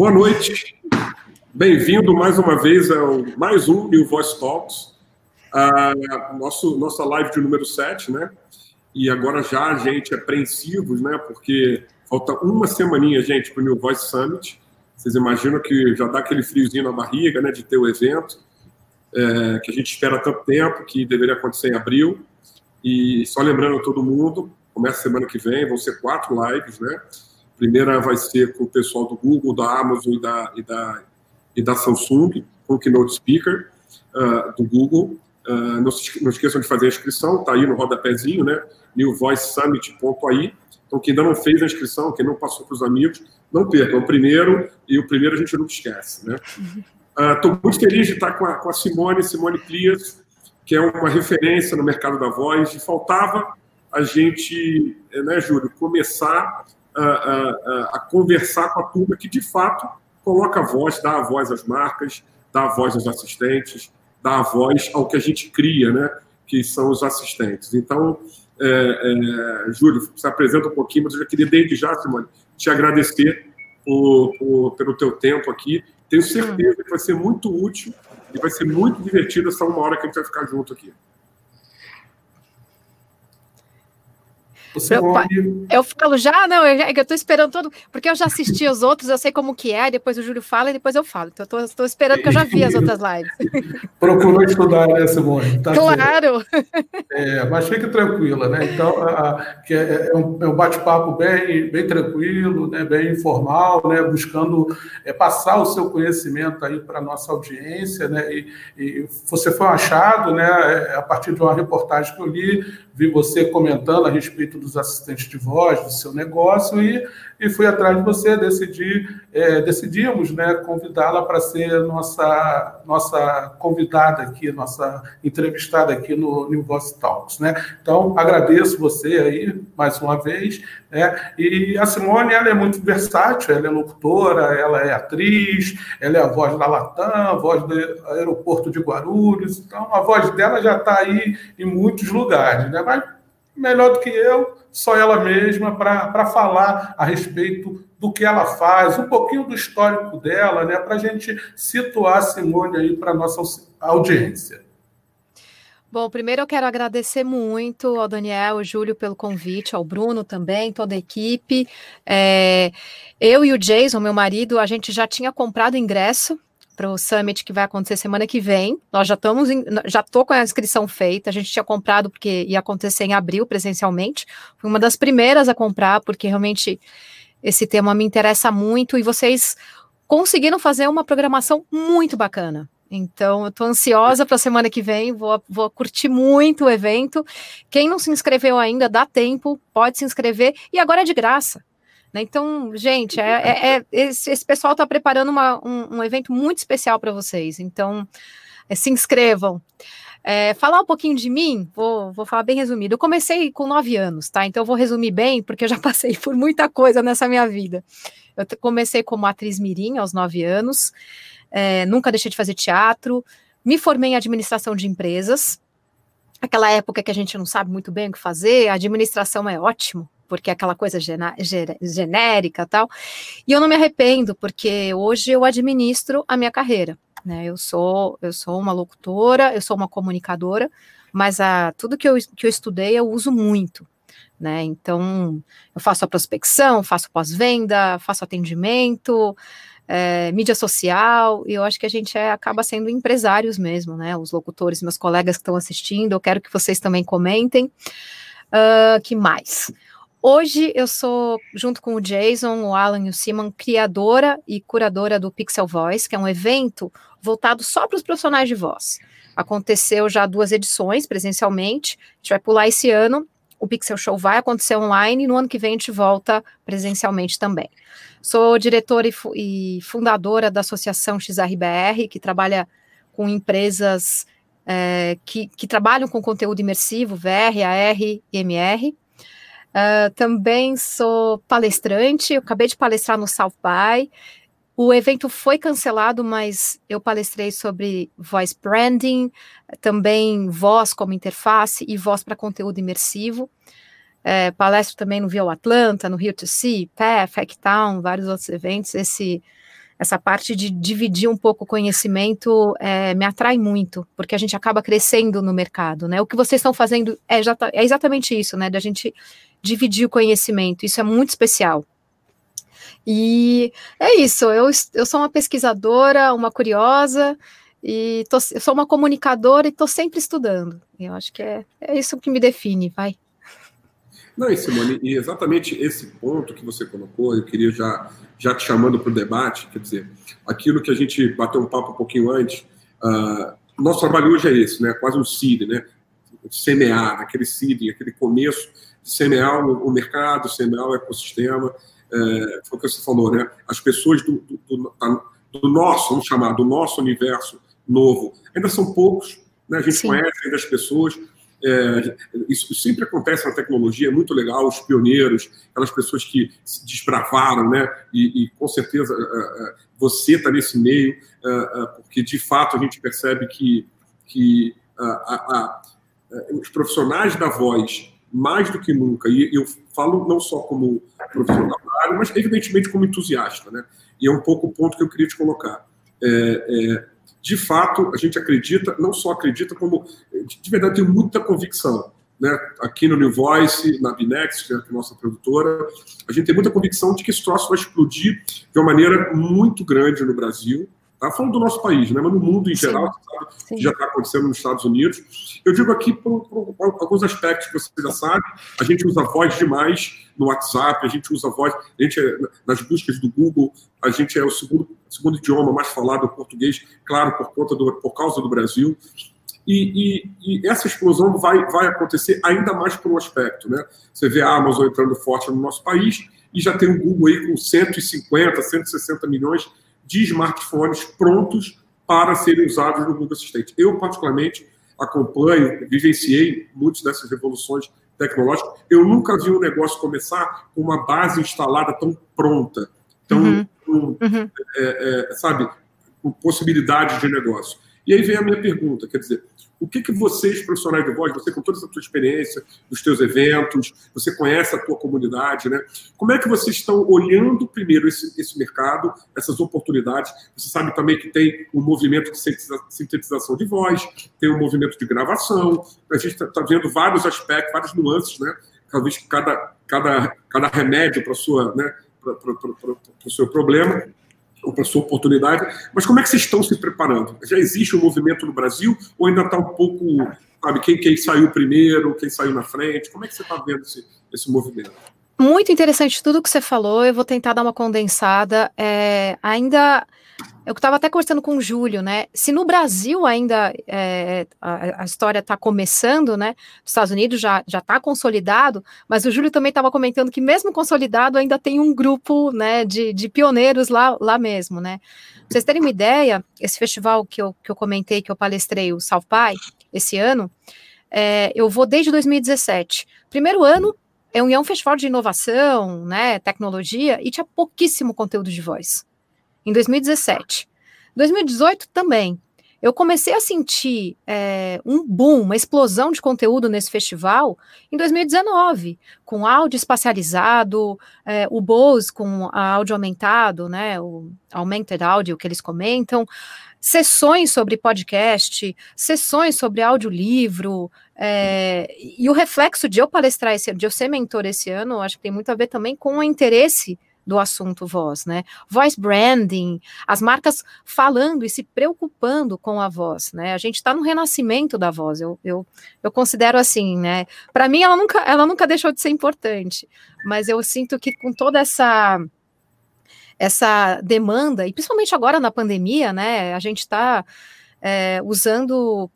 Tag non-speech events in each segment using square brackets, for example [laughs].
Boa noite. Bem-vindo mais uma vez ao mais um New Voice Talks, uh, nosso, nossa live de número 7, né? E agora já a gente apreensivos, né? Porque falta uma semaninha, gente, para o New Voice Summit. Vocês imaginam que já dá aquele friozinho na barriga, né? De ter o evento, é, que a gente espera tanto tempo, que deveria acontecer em abril. E só lembrando a todo mundo, começa semana que vem, vão ser quatro lives, né? Primeira vai ser com o pessoal do Google, da Amazon e da, e da, e da Samsung, com o Keynote Speaker uh, do Google. Uh, não, se, não esqueçam de fazer a inscrição, tá aí no rodapézinho, né? newvoicesummit.ai. Então, quem ainda não fez a inscrição, quem não passou para os amigos, não perca. É o primeiro, e o primeiro a gente nunca esquece, né? Estou uh, muito feliz de estar com a, com a Simone, Simone Plias, que é uma referência no mercado da voz, e faltava a gente, né, Júlio, começar a, a, a, conversar com a turma que, de fato, coloca a voz, dá a voz às marcas, dá a voz aos assistentes, dá a voz ao que a gente cria, né, que são os assistentes. Então, é, é, Júlio, se apresenta um pouquinho, mas eu já queria, desde já, Simone, te agradecer por, por, pelo teu tempo aqui. Tenho certeza que vai ser muito útil e vai ser muito divertido essa uma hora que a gente vai ficar junto aqui. Eu, eu falo já, não, eu, eu tô esperando todo, porque eu já assisti os outros, eu sei como que é, depois o Júlio fala e depois eu falo. Então eu tô, tô esperando que eu já vi as outras lives. [laughs] Procurou estudar, né, Simone? Tá claro! É, mas fique tranquila, né? Então, a, a, que é, é um, é um bate-papo bem, bem tranquilo, né, bem informal, né, buscando é, passar o seu conhecimento aí para a nossa audiência, né? E, e você foi um achado, né, é, a partir de uma reportagem que eu li, vi você comentando a respeito dos assistentes de voz, do seu negócio, e, e fui atrás de você, decidi, é, decidimos né, convidá-la para ser nossa, nossa convidada aqui, nossa entrevistada aqui no New Voice Talks. Né? Então, agradeço você aí, mais uma vez, né? e a Simone, ela é muito versátil, ela é locutora, ela é atriz, ela é a voz da Latam, a voz do aeroporto de Guarulhos, então a voz dela já está aí em muitos lugares, né? mas melhor do que eu, só ela mesma, para falar a respeito do que ela faz, um pouquinho do histórico dela, né, para a gente situar a Simone aí para a nossa audiência. Bom, primeiro eu quero agradecer muito ao Daniel, ao Júlio pelo convite, ao Bruno também, toda a equipe. É, eu e o Jason, meu marido, a gente já tinha comprado ingresso para o summit que vai acontecer semana que vem. Nós já estamos, em, já estou com a inscrição feita. A gente tinha comprado porque ia acontecer em abril presencialmente. Fui uma das primeiras a comprar porque realmente esse tema me interessa muito e vocês conseguiram fazer uma programação muito bacana. Então, eu estou ansiosa para a semana que vem, vou, vou curtir muito o evento. Quem não se inscreveu ainda, dá tempo, pode se inscrever, e agora é de graça. Né? Então, gente, é, é, é esse, esse, pessoal está preparando uma, um, um, evento muito especial para vocês. Então, é, se inscrevam. É, falar um pouquinho de mim, vou, vou falar bem resumido. Eu comecei com nove anos, tá? Então, eu vou resumir bem, porque eu já [laughs] passei por muita coisa nessa minha vida. Eu comecei como atriz mirim aos nove anos, é, nunca deixei de fazer teatro, me formei em administração de empresas. Aquela época que a gente não sabe muito bem o que fazer, a administração é ótimo, porque é aquela coisa genérica tal. E eu não me arrependo, porque hoje eu administro a minha carreira. Né? Eu sou eu sou uma locutora, eu sou uma comunicadora, mas a, tudo que eu, que eu estudei eu uso muito. Né? Então, eu faço a prospecção, faço pós-venda, faço atendimento, é, mídia social, e eu acho que a gente é, acaba sendo empresários mesmo, né? Os locutores, meus colegas que estão assistindo, eu quero que vocês também comentem. Uh, que mais? Hoje eu sou, junto com o Jason, o Alan e o Simon, criadora e curadora do Pixel Voice, que é um evento voltado só para os profissionais de voz. Aconteceu já duas edições presencialmente, a gente vai pular esse ano. O Pixel Show vai acontecer online e no ano que vem a gente volta presencialmente também. Sou diretora e, e fundadora da Associação XRBR, que trabalha com empresas é, que, que trabalham com conteúdo imersivo, VR, AR e MR. Uh, também sou palestrante, eu acabei de palestrar no South by. O evento foi cancelado, mas eu palestrei sobre voice branding, também voz como interface e voz para conteúdo imersivo. É, palestro também no Via Atlanta, no Rio to See, PEF, Hacktown, vários outros eventos. Esse, essa parte de dividir um pouco o conhecimento é, me atrai muito, porque a gente acaba crescendo no mercado, né? O que vocês estão fazendo é, é exatamente isso, né? Da gente dividir o conhecimento, isso é muito especial. E é isso, eu, eu sou uma pesquisadora, uma curiosa, e tô, eu sou uma comunicadora e estou sempre estudando. Eu acho que é, é isso que me define, vai. Não, e Simone, e exatamente esse ponto que você colocou, eu queria já, já te chamando para o debate, quer dizer, aquilo que a gente bateu um papo um pouquinho antes, uh, nosso trabalho hoje é esse, né? Quase um seed, né? Semear, aquele seeding, aquele começo de semear o, o mercado, semear o ecossistema. É, foi o que você falou, né? As pessoas do, do, do, do nosso, vamos chamar, do nosso universo novo, ainda são poucos, né? A gente Sim. conhece ainda as pessoas, é, isso sempre acontece na tecnologia, é muito legal, os pioneiros, aquelas pessoas que se desbravaram, né? E, e com certeza uh, uh, você está nesse meio, porque de fato a gente percebe que, que os profissionais da voz, mais do que nunca, e eu falo não só como profissional mas evidentemente como entusiasta, né? E é um pouco o ponto que eu queria te colocar. É, é, de fato, a gente acredita, não só acredita, como de verdade tem muita convicção. Né? Aqui no New Voice, na Binex, que é a nossa produtora, a gente tem muita convicção de que esse troço vai explodir de uma maneira muito grande no Brasil. Tá falando do nosso país, né? mas no mundo em sim, geral, sabe, já está acontecendo nos Estados Unidos. Eu digo aqui por, por, por, alguns aspectos que você já sabe. A gente usa voz demais no WhatsApp, a gente usa voz, a gente é, nas buscas do Google, a gente é o segundo, segundo idioma mais falado, o português, claro, por conta do, por causa do Brasil. E, e, e, essa explosão vai, vai acontecer ainda mais por um aspecto, né? Você vê a Amazon entrando forte no nosso país e já tem o Google aí com 150, 160 milhões de smartphones prontos para serem usados no Google Assistente. Eu, particularmente, acompanho, vivenciei muitas dessas revoluções tecnológicas. Eu nunca vi um negócio começar com uma base instalada tão pronta, tão, uhum. uhum. É, é, sabe, com possibilidade de negócio. E aí vem a minha pergunta, quer dizer, o que, que vocês, profissionais de voz, você com toda essa tua experiência, dos teus eventos, você conhece a tua comunidade, né? Como é que vocês estão olhando primeiro esse, esse mercado, essas oportunidades? Você sabe também que tem um movimento de sintetização de voz, tem um movimento de gravação, a gente está tá vendo vários aspectos, várias nuances, né? Talvez cada, cada, cada remédio para sua, né? para o seu problema para sua oportunidade. Mas como é que vocês estão se preparando? Já existe um movimento no Brasil ou ainda está um pouco, sabe, quem, quem saiu primeiro, quem saiu na frente? Como é que você está vendo esse, esse movimento? Muito interessante tudo que você falou. Eu vou tentar dar uma condensada. É, ainda eu estava até conversando com o Júlio, né? Se no Brasil ainda é, a, a, história está começando, né? Os Estados Unidos já está consolidado, mas o Júlio também estava comentando que mesmo consolidado ainda tem um grupo, né, de, de pioneiros lá lá mesmo, né? Pra vocês terem uma ideia, esse festival que eu, que eu comentei, que eu palestrei, o By, esse ano, é, eu vou desde 2017. Primeiro ano é um, é um festival de inovação, né, tecnologia, e tinha pouquíssimo conteúdo de voz. Em 2017. 2018 também. Eu comecei a sentir é, um boom, uma explosão de conteúdo nesse festival em 2019, com áudio espacializado, é, o Bose com áudio aumentado, né, o augmented audio que eles comentam, sessões sobre podcast, sessões sobre audiolivro, é, e o reflexo de eu palestrar esse de eu ser mentor esse ano, acho que tem muito a ver também com o interesse do assunto voz, né? Voice branding, as marcas falando e se preocupando com a voz, né? A gente está no renascimento da voz, eu, eu, eu considero assim, né? Para mim, ela nunca, ela nunca deixou de ser importante, mas eu sinto que com toda essa essa demanda, e principalmente agora na pandemia, né? A gente está é, usando,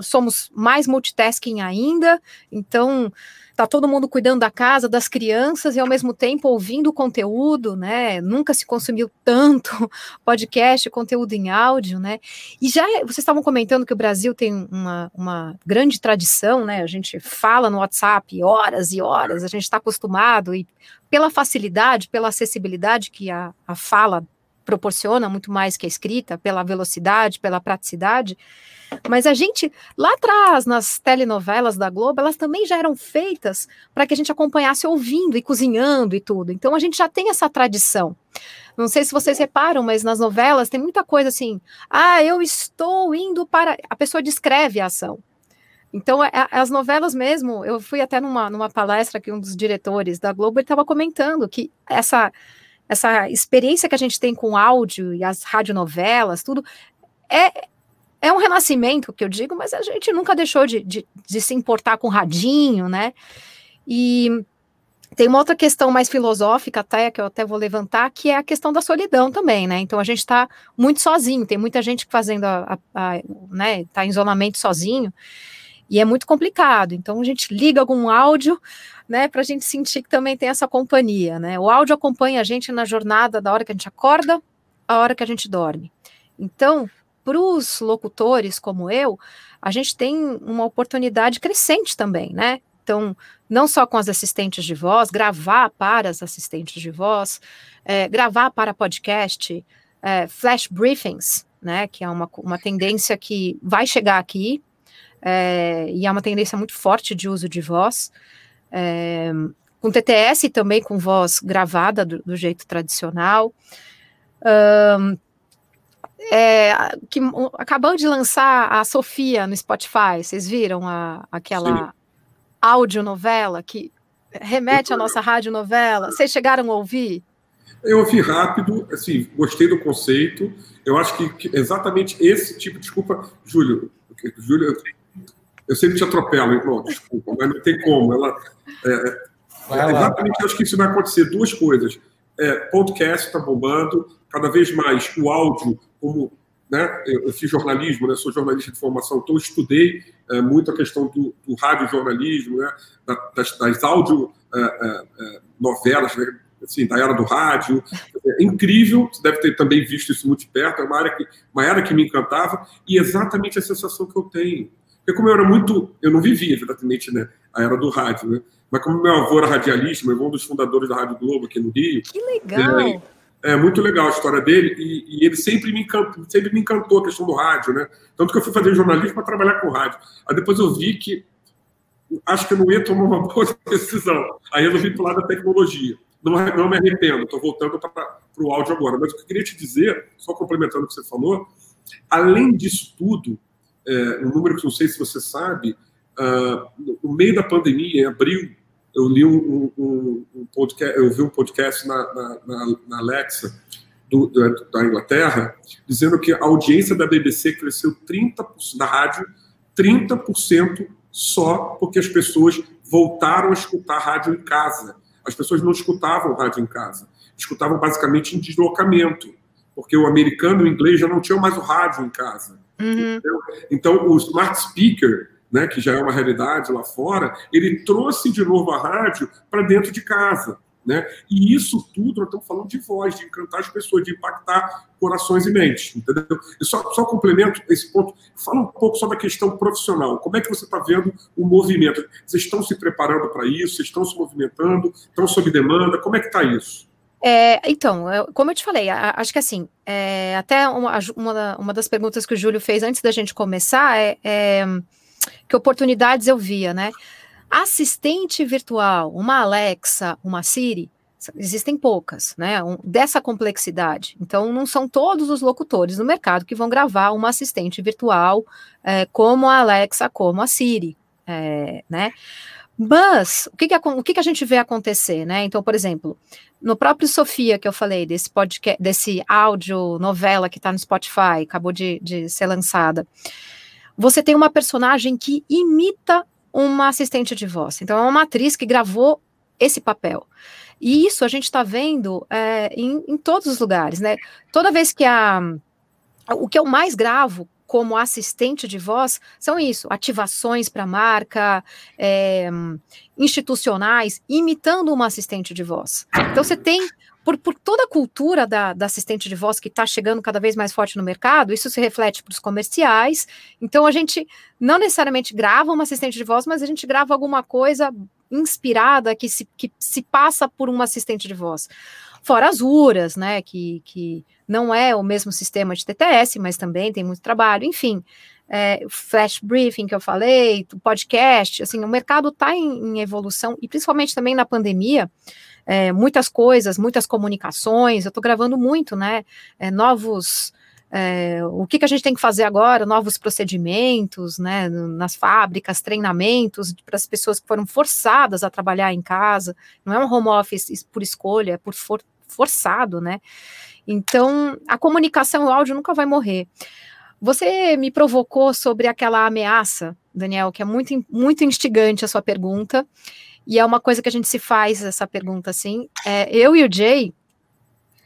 somos mais multitasking ainda, então tá todo mundo cuidando da casa, das crianças e ao mesmo tempo ouvindo o conteúdo, né? Nunca se consumiu tanto [laughs] podcast, conteúdo em áudio, né? E já vocês estavam comentando que o Brasil tem uma, uma grande tradição, né? A gente fala no WhatsApp horas e horas, a gente está acostumado e pela facilidade, pela acessibilidade que a, a fala proporciona, muito mais que a escrita, pela velocidade, pela praticidade. Mas a gente, lá atrás, nas telenovelas da Globo, elas também já eram feitas para que a gente acompanhasse ouvindo e cozinhando e tudo. Então a gente já tem essa tradição. Não sei se vocês reparam, mas nas novelas tem muita coisa assim. Ah, eu estou indo para. A pessoa descreve a ação. Então, é, as novelas mesmo, eu fui até numa, numa palestra que um dos diretores da Globo estava comentando que essa, essa experiência que a gente tem com áudio e as radionovelas, tudo, é, é um renascimento, que eu digo, mas a gente nunca deixou de, de, de se importar com radinho, né? E tem uma outra questão mais filosófica, até, que eu até vou levantar, que é a questão da solidão também, né? Então a gente está muito sozinho, tem muita gente fazendo a, a, a né, tá em isolamento sozinho. E é muito complicado. Então a gente liga algum áudio, né, para a gente sentir que também tem essa companhia, né? O áudio acompanha a gente na jornada da hora que a gente acorda, a hora que a gente dorme. Então, para os locutores como eu, a gente tem uma oportunidade crescente também, né? Então, não só com as assistentes de voz, gravar para as assistentes de voz, é, gravar para podcast, é, flash briefings, né? Que é uma, uma tendência que vai chegar aqui, é, e é uma tendência muito forte de uso de voz. É, com TTS também com voz gravada do, do jeito tradicional. Um, é, que acabou de lançar a Sofia no Spotify, vocês viram a, aquela audionovela que remete à nossa radionovela? Vocês chegaram a ouvir? Eu ouvi rápido, assim, gostei do conceito. Eu acho que, que exatamente esse tipo, desculpa, Júlio, Júlio, eu sempre te atropelo, irmão, desculpa, mas não tem como. Ela, é, é exatamente acho que isso vai acontecer. Duas coisas. É, podcast está bombando, cada vez mais o áudio, como né, eu, fiz jornalismo, né, sou jornalista de formação, então estudei é, muito a questão do, do radiojornalismo, né, das, das áudio é, é, é, novelas, né, assim, da era do rádio. É incrível, você deve ter também visto isso muito de perto, é uma área que, uma era que me encantava, e exatamente a sensação que eu tenho. Porque como eu era muito, eu não vivia exatamente né, a era do rádio, né? Mas como meu avô era radialista, meu avô é um dos fundadores da Rádio Globo aqui no Rio. Que legal! É, é muito legal a história dele e, e, ele sempre me, encantou, sempre me encantou a questão do rádio, né? Tanto que eu fui fazer jornalismo para trabalhar com rádio. Aí depois eu vi que acho que eu não ia tomar uma [laughs] boa decisão. Aí eu vim para o lado da tecnologia. Não, não me arrependo, estou voltando para o áudio agora. Mas o que eu queria te dizer, só complementando o que você falou, além disso tudo, é, um número que não sei se você sabe, uh, no meio da pandemia, em abril, eu li um, um, um podcast, eu vi um podcast na, na, na Alexa do, da, Inglaterra, dizendo que a audiência da BBC cresceu 30%, da rádio, 30% só porque as pessoas voltaram a escutar rádio em casa. As pessoas não escutavam rádio em casa, escutavam basicamente em deslocamento, porque o americano e o inglês já não tinham mais o rádio em casa. Uhum. Então, o smart speaker, né, que já é uma realidade lá fora, ele trouxe de novo a rádio para dentro de casa. Né? E isso tudo, nós estamos falando de voz, de encantar as pessoas, de impactar corações e mentes, entendeu? E só, só complemento esse ponto, fala um pouco sobre a questão profissional. Como é que você está vendo o movimento? Vocês estão se preparando para isso? Vocês estão se movimentando? Estão sob demanda? Como é que está isso? É, então, eu, como eu te falei, a, acho que assim, é, até uma, uma, uma, das perguntas que o Júlio fez antes da gente começar é, é que oportunidades eu via, né? Assistente virtual, uma Alexa, uma Siri, existem poucas, né? Um, dessa complexidade. Então, não são todos os locutores no mercado que vão gravar uma assistente virtual é, como a Alexa, como a Siri, é, né? Mas o que, que, o que, que a gente vê acontecer, né? Então, por exemplo, no próprio Sofia que eu falei, desse podcast, desse áudio novela que está no Spotify, acabou de, de ser lançada, você tem uma personagem que imita uma assistente de voz. Então, é uma atriz que gravou esse papel. E isso a gente está vendo é, em, em todos os lugares, né? Toda vez que a. O que eu mais gravo como assistente de voz são isso: ativações para marca, é, institucionais, imitando uma assistente de voz. Então você tem. Por, por toda a cultura da, da assistente de voz que está chegando cada vez mais forte no mercado, isso se reflete para os comerciais. Então, a gente não necessariamente grava uma assistente de voz, mas a gente grava alguma coisa inspirada que se, que se passa por uma assistente de voz. Fora as URAs, né, que, que não é o mesmo sistema de TTS, mas também tem muito trabalho, enfim, é, flash briefing que eu falei, podcast, assim, o mercado está em, em, evolução, e principalmente também na pandemia, é, muitas coisas, muitas comunicações. Eu estou gravando muito, né? É, novos. É, o que, que a gente tem que fazer agora? Novos procedimentos, né? Nas fábricas, treinamentos para as pessoas que foram forçadas a trabalhar em casa. Não é um home office por escolha, é por for, forçado, né? Então, a comunicação o áudio nunca vai morrer. Você me provocou sobre aquela ameaça, Daniel, que é muito, muito instigante a sua pergunta, e é uma coisa que a gente se faz essa pergunta assim. É, eu e o Jay,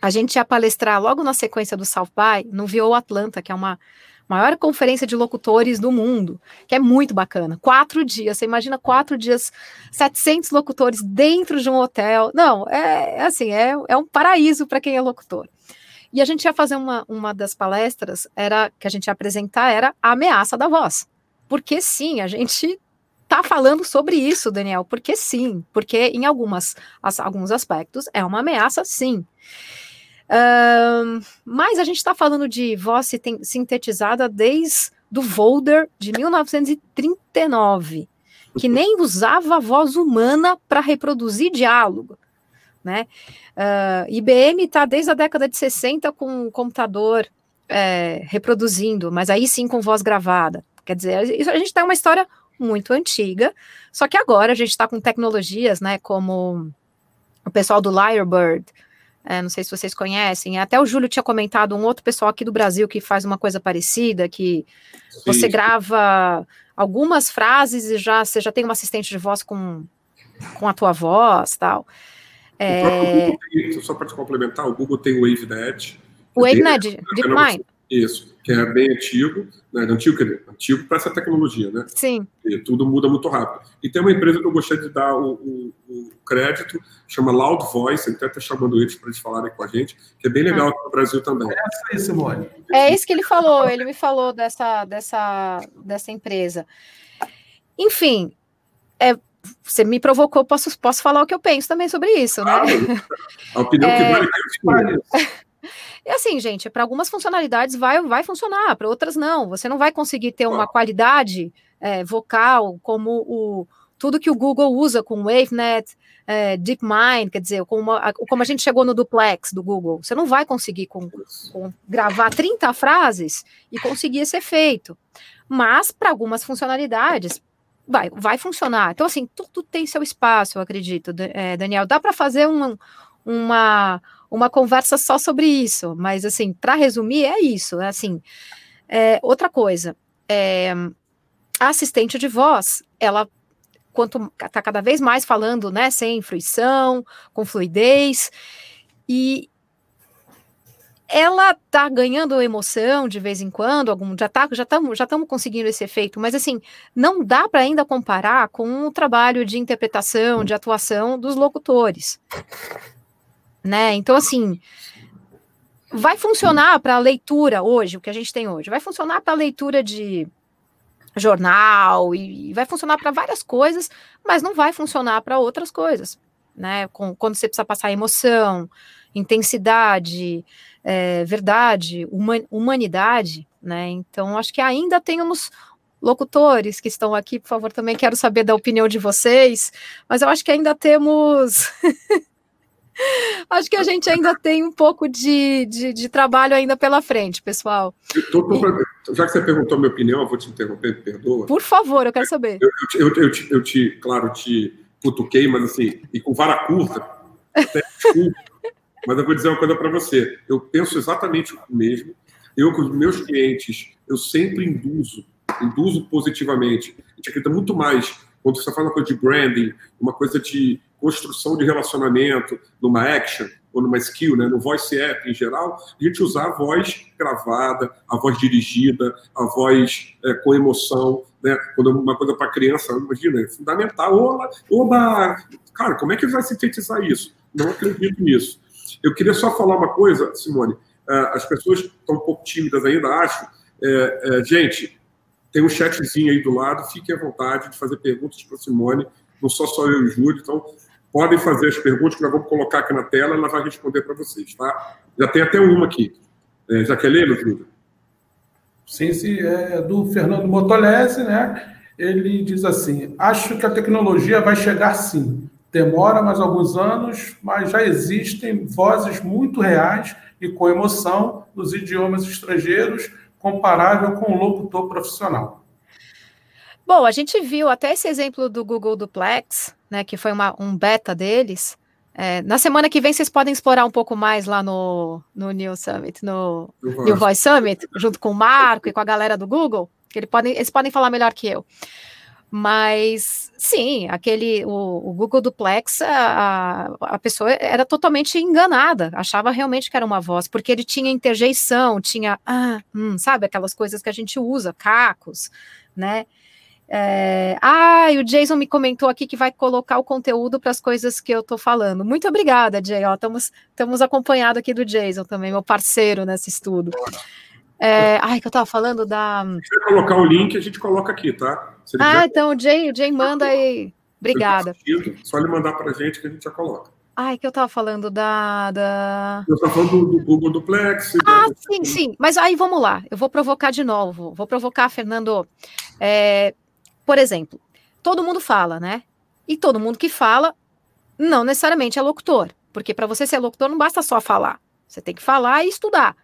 a gente ia palestrar logo na sequência do South By no VO Atlanta, que é uma maior conferência de locutores do mundo, que é muito bacana. Quatro dias, você imagina quatro dias, 700 locutores dentro de um hotel. Não, é, é assim, é, é um paraíso para quem é locutor. E a gente ia fazer uma, uma das palestras, era que a gente ia apresentar era a ameaça da voz. Porque sim, a gente tá falando sobre isso, Daniel, porque sim, porque em algumas, as, alguns aspectos é uma ameaça, sim. Um, mas a gente está falando de voz sintetizada desde do Volder de 1939, que nem [laughs] usava a voz humana para reproduzir diálogo né? Uh, IBM está desde a década de 60 com o computador é, reproduzindo, mas aí sim com voz gravada. Quer dizer, a gente tem uma história muito antiga, só que agora a gente está com tecnologias, né, como o pessoal do Lyrebird, é, não sei se vocês conhecem, até o Júlio tinha comentado um outro pessoal aqui do Brasil que faz uma coisa parecida, que sim. você grava algumas frases e já você já tem um assistente de voz com, com a tua voz, tal. É... Tem, só para te complementar, o Google tem o WaveNet. O WaveNet, DeepMind. Isso, que é bem antigo, né? Antigo, quer dizer, antigo para essa tecnologia, né? Sim. E tudo muda muito rápido. E tem uma empresa que eu gostaria de dar o, o, o crédito, chama Loud Voice, até está chamando eles para eles falarem com a gente, que é bem legal ah. aqui no Brasil também. É essa aí, Simone. É isso que ele falou, ele me falou dessa, dessa, dessa empresa. Enfim, é, você me provocou, posso, posso falar o que eu penso também sobre isso, né? A opinião é... que vale é [laughs] E assim, gente, para algumas funcionalidades vai, vai funcionar, para outras não. Você não vai conseguir ter uma qualidade é, vocal como o, tudo que o Google usa com WaveNet, é, DeepMind, quer dizer, como a, como a gente chegou no duplex do Google. Você não vai conseguir com, com gravar 30 frases e conseguir esse efeito. Mas para algumas funcionalidades, vai, vai funcionar. Então, assim, tudo tem seu espaço, eu acredito, é, Daniel. Dá para fazer um, uma, uma conversa só sobre isso, mas, assim, para resumir, é isso. É assim, é, outra coisa, é, a assistente de voz, ela quanto está cada vez mais falando, né, sem fruição, com fluidez, e ela tá ganhando emoção de vez em quando, algum já tá, já estamos já estamos conseguindo esse efeito, mas assim, não dá para ainda comparar com o trabalho de interpretação, de atuação dos locutores. Né? Então assim, vai funcionar para a leitura hoje, o que a gente tem hoje, vai funcionar para a leitura de jornal e, vai funcionar para várias coisas, mas não vai funcionar para outras coisas, né? Com, quando você precisa passar emoção, intensidade, é, verdade, humanidade, né? Então, acho que ainda temos locutores que estão aqui, por favor, também quero saber da opinião de vocês, mas eu acho que ainda temos. [laughs] acho que a gente ainda tem um pouco de, de, de trabalho ainda pela frente, pessoal. Tô, tô e... Já que você perguntou a minha opinião, eu vou te interromper, perdoa. Por favor, eu quero saber. Eu, eu, eu, eu te, eu te, claro, te cutuquei, mas assim, e com vara curta, até desculpa, mas eu vou dizer uma coisa para você. Eu penso exatamente o mesmo. Eu, com os meus clientes, eu sempre induzo, induzo positivamente. A gente acredita muito mais quando você fala uma coisa de branding, uma coisa de construção de relacionamento, numa action ou numa skill, né, no voice app em geral, a gente usar a voz gravada, a voz dirigida, a voz é, com emoção, né, quando é uma coisa para criança, imagina, é fundamental. Oba, oba, cara, como é que vai sintetizar isso? Não acredito nisso. Eu queria só falar uma coisa, Simone. É, as pessoas estão um pouco tímidas ainda, acho. É, é, gente, tem um chatzinho aí do lado, fiquem à vontade de fazer perguntas para Simone, não só eu e o Júlio, então podem fazer as perguntas que nós vamos colocar aqui na tela, ela vai responder para vocês, tá? Já tem até uma aqui. É, já quer ler, Júlio? Sim, sim, é do Fernando Motolese, né? Ele diz assim: acho que a tecnologia vai chegar sim Demora mais alguns anos, mas já existem vozes muito reais e com emoção nos idiomas estrangeiros, comparável com o locutor profissional. Bom, a gente viu até esse exemplo do Google Duplex, né, que foi uma, um beta deles. É, na semana que vem vocês podem explorar um pouco mais lá no, no New Summit, no uhum. New Voice Summit, junto com o Marco e com a galera do Google, que ele podem, eles podem falar melhor que eu. Mas sim, aquele o, o Google Duplex, a, a pessoa era totalmente enganada, achava realmente que era uma voz, porque ele tinha interjeição, tinha ah, hum, sabe aquelas coisas que a gente usa, cacos, né? É, ah, o Jason me comentou aqui que vai colocar o conteúdo para as coisas que eu estou falando. Muito obrigada, Jay. Estamos acompanhados aqui do Jason também, meu parceiro nesse estudo. É, ai, que eu estava falando da. Se você colocar o link, a gente coloca aqui, tá? Ah, então o Jay, o Jay manda aí. Obrigada. Só ele mandar para a gente que a gente já coloca. Ai, que eu estava falando da. da... Eu estava falando do, do Google Duplex. Ah, da... sim, sim. Mas aí vamos lá. Eu vou provocar de novo. Vou provocar, Fernando. É, por exemplo, todo mundo fala, né? E todo mundo que fala não necessariamente é locutor. Porque para você ser locutor não basta só falar. Você tem que falar e estudar.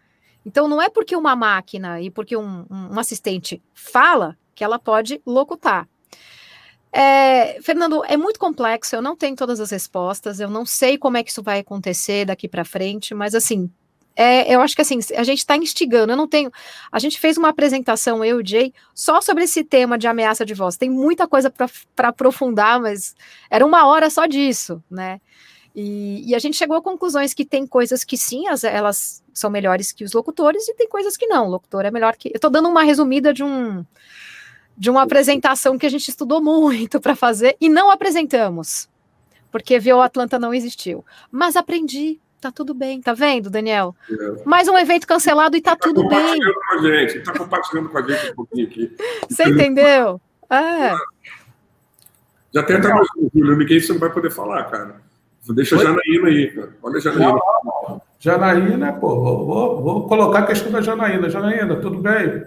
Então não é porque uma máquina e porque um, um assistente fala que ela pode locutar. É, Fernando, é muito complexo, eu não tenho todas as respostas, eu não sei como é que isso vai acontecer daqui para frente, mas assim, é, eu acho que assim, a gente está instigando, eu não tenho. A gente fez uma apresentação, eu e o Jay, só sobre esse tema de ameaça de voz. Tem muita coisa para aprofundar, mas era uma hora só disso, né? E, e, a gente chegou a conclusões que tem coisas que sim, as, elas são melhores que os locutores, e tem coisas que não. O locutor é melhor que. Eu estou dando uma resumida de um de uma apresentação que a gente estudou muito para fazer e não apresentamos, porque Viu Atlanta não existiu. Mas aprendi tá tudo bem, tá vendo, Daniel? É. Mais um evento cancelado e tá, tá tudo bem. Com a gente, tá compartilhando com a gente um pouquinho aqui. Você entendeu? É. Já tem até mais um, Júlio, ninguém você não vai poder falar, cara. Deixa a Janaína aí, cara. Olha a Janaína. Não, Janaína, pô, vou, vou, vou, colocar a questão da Janaína. Janaína, tudo bem?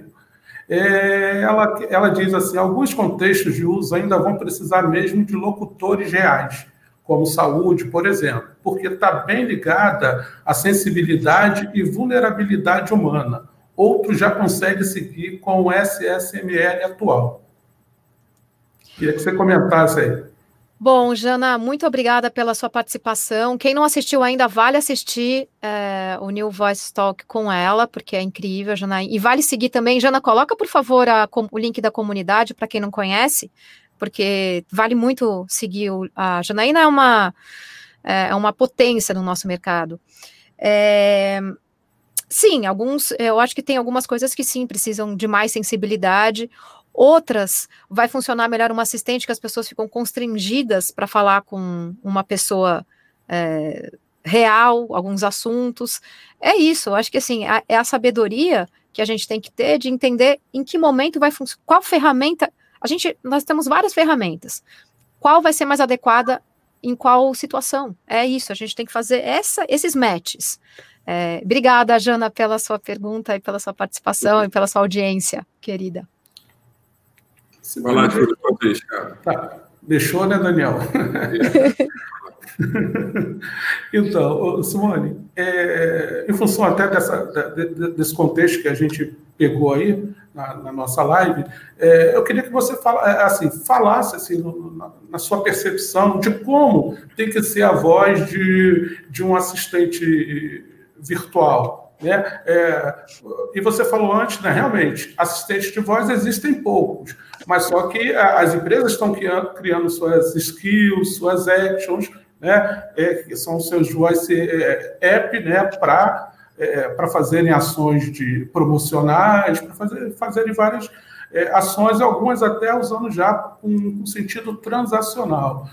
É, ela, ela diz assim: alguns contextos de uso ainda vão precisar mesmo de locutores reais como saúde, por exemplo, porque está bem ligada à sensibilidade e vulnerabilidade humana. Outros já conseguem seguir com o SSML atual. Queria que você comentasse aí. Bom, Jana, muito obrigada pela sua participação. Quem não assistiu ainda, vale assistir é, o New Voice Talk com ela, porque é incrível, Jana. E vale seguir também. Jana, coloca, por favor, a, o link da comunidade para quem não conhece, porque vale muito seguir o, a Janaína é uma é, é uma potência no nosso mercado. É, sim, alguns eu acho que tem algumas coisas que sim precisam de mais sensibilidade. Outras vai funcionar melhor uma assistente que as pessoas ficam constrangidas para falar com uma pessoa é, real, alguns assuntos. É isso, eu acho que assim, a, é a sabedoria que a gente tem que ter de entender em que momento vai funcionar, qual ferramenta a gente, nós temos várias ferramentas. Qual vai ser mais adequada em qual situação? É isso, a gente tem que fazer essa, esses matches. É, obrigada, Jana, pela sua pergunta e pela sua participação e pela sua audiência, querida. Vai lá, Júlio, cara. Tá. Deixou, né, Daniel? [laughs] então, Simone, é, em função até dessa, desse contexto que a gente pegou aí na, na nossa live, é, eu queria que você fala, é, assim, falasse assim, no, na, na, sua percepção de como tem que ser a voz de, de um assistente virtual. Né? É, e você falou antes, né, realmente, assistentes de voz existem poucos, mas só que as empresas estão criando, criando suas skills, suas actions, né, é, que são seus voice é, app, né, para é, para fazerem ações de promocionais, para fazer, fazerem várias é, ações, algumas até usando já um, um, sentido transacional.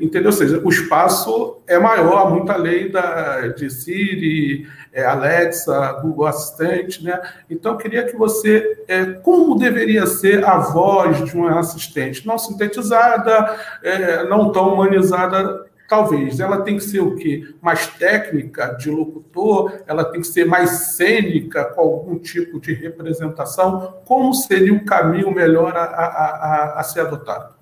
Entendeu? Ou seja, o espaço é maior, muita lei da, de Siri, é, Alexa, Google Assistente, né? Então, eu queria que você, é, como deveria ser a voz de um assistente? Não sintetizada, é, não tão humanizada Talvez. Ela tem que ser o quê? Mais técnica de locutor, ela tem que ser mais cênica, com algum tipo de representação. Como seria o caminho melhor a, a, a, a ser adotado?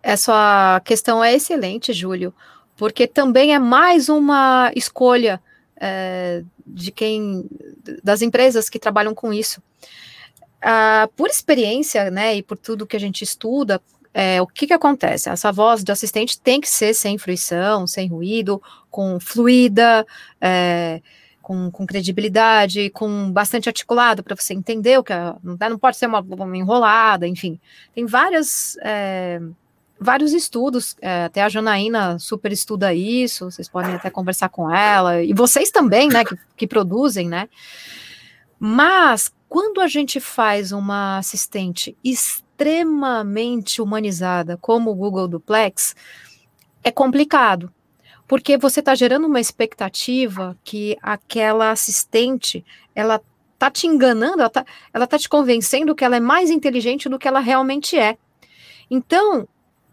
Essa questão é excelente, Júlio, porque também é mais uma escolha é, de quem, das empresas que trabalham com isso. Ah, por experiência, né, e por tudo que a gente estuda, é, o que, que acontece? Essa voz de assistente tem que ser sem fruição, sem ruído, com fluida, é, com, com, credibilidade, com bastante articulado para você entender o que é, não, pode ser uma, uma enrolada, enfim. Tem várias. É, vários estudos, é, até a Janaína super estuda isso, vocês podem até conversar com ela, e vocês também, né, que, que produzem, né? Mas quando a gente faz uma assistente extremamente humanizada, como o Google Duplex, é complicado, porque você está gerando uma expectativa que aquela assistente, ela tá te enganando, ela tá, ela tá te convencendo que ela é mais inteligente do que ela realmente é. Então,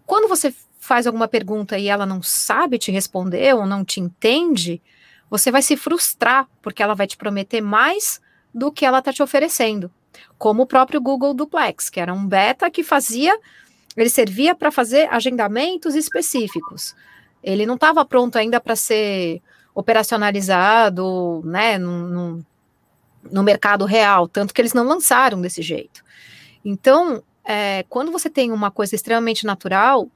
quando você faz alguma pergunta e ela não sabe te responder ou não te entende, você vai se frustrar, porque ela vai te prometer mais do que ela está te oferecendo. Como o próprio Google Duplex, que era um beta que fazia, ele servia para fazer agendamentos específicos. Ele não estava pronto ainda para ser operacionalizado, né, no, no, mercado real, tanto que eles não lançaram desse jeito. Então, é, quando você tem uma coisa extremamente natural,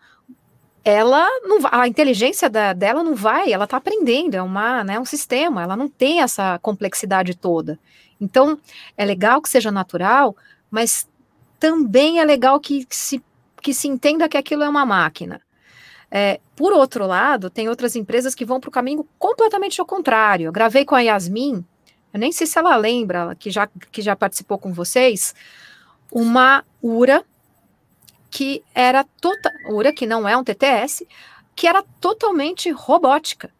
ela não a inteligência da, dela não vai, ela está aprendendo, é uma, né, um sistema, ela não tem essa complexidade toda. Então, é legal que seja natural, mas também é legal que, que se, que se entenda que aquilo é uma máquina. É, por outro lado, tem outras empresas que vão para o caminho completamente ao contrário. Eu gravei com a Yasmin, eu nem sei se ela lembra, que já, que já participou com vocês, uma URA que era total, URA que não é um TTS, que era totalmente robótica.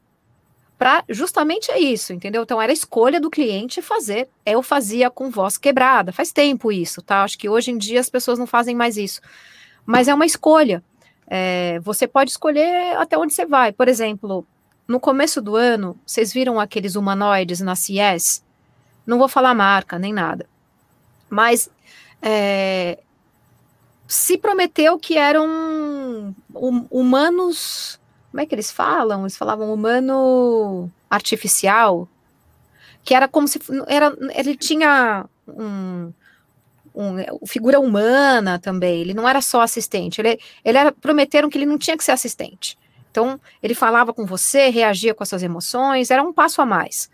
Para justamente é isso, entendeu? Então era escolha do cliente fazer. Eu fazia com voz quebrada, faz tempo isso, tá? Acho que hoje em dia as pessoas não fazem mais isso. Mas é uma escolha. É, você pode escolher até onde você vai. Por exemplo, no começo do ano, vocês viram aqueles humanoides na CES? Não vou falar marca nem nada. Mas é, se prometeu que eram hum, humanos. Como é que eles falam? Eles falavam humano artificial, que era como se era, ele tinha um, um, figura humana também. Ele não era só assistente. Ele, ele era, prometeram que ele não tinha que ser assistente. Então ele falava com você, reagia com as suas emoções, era um passo a mais.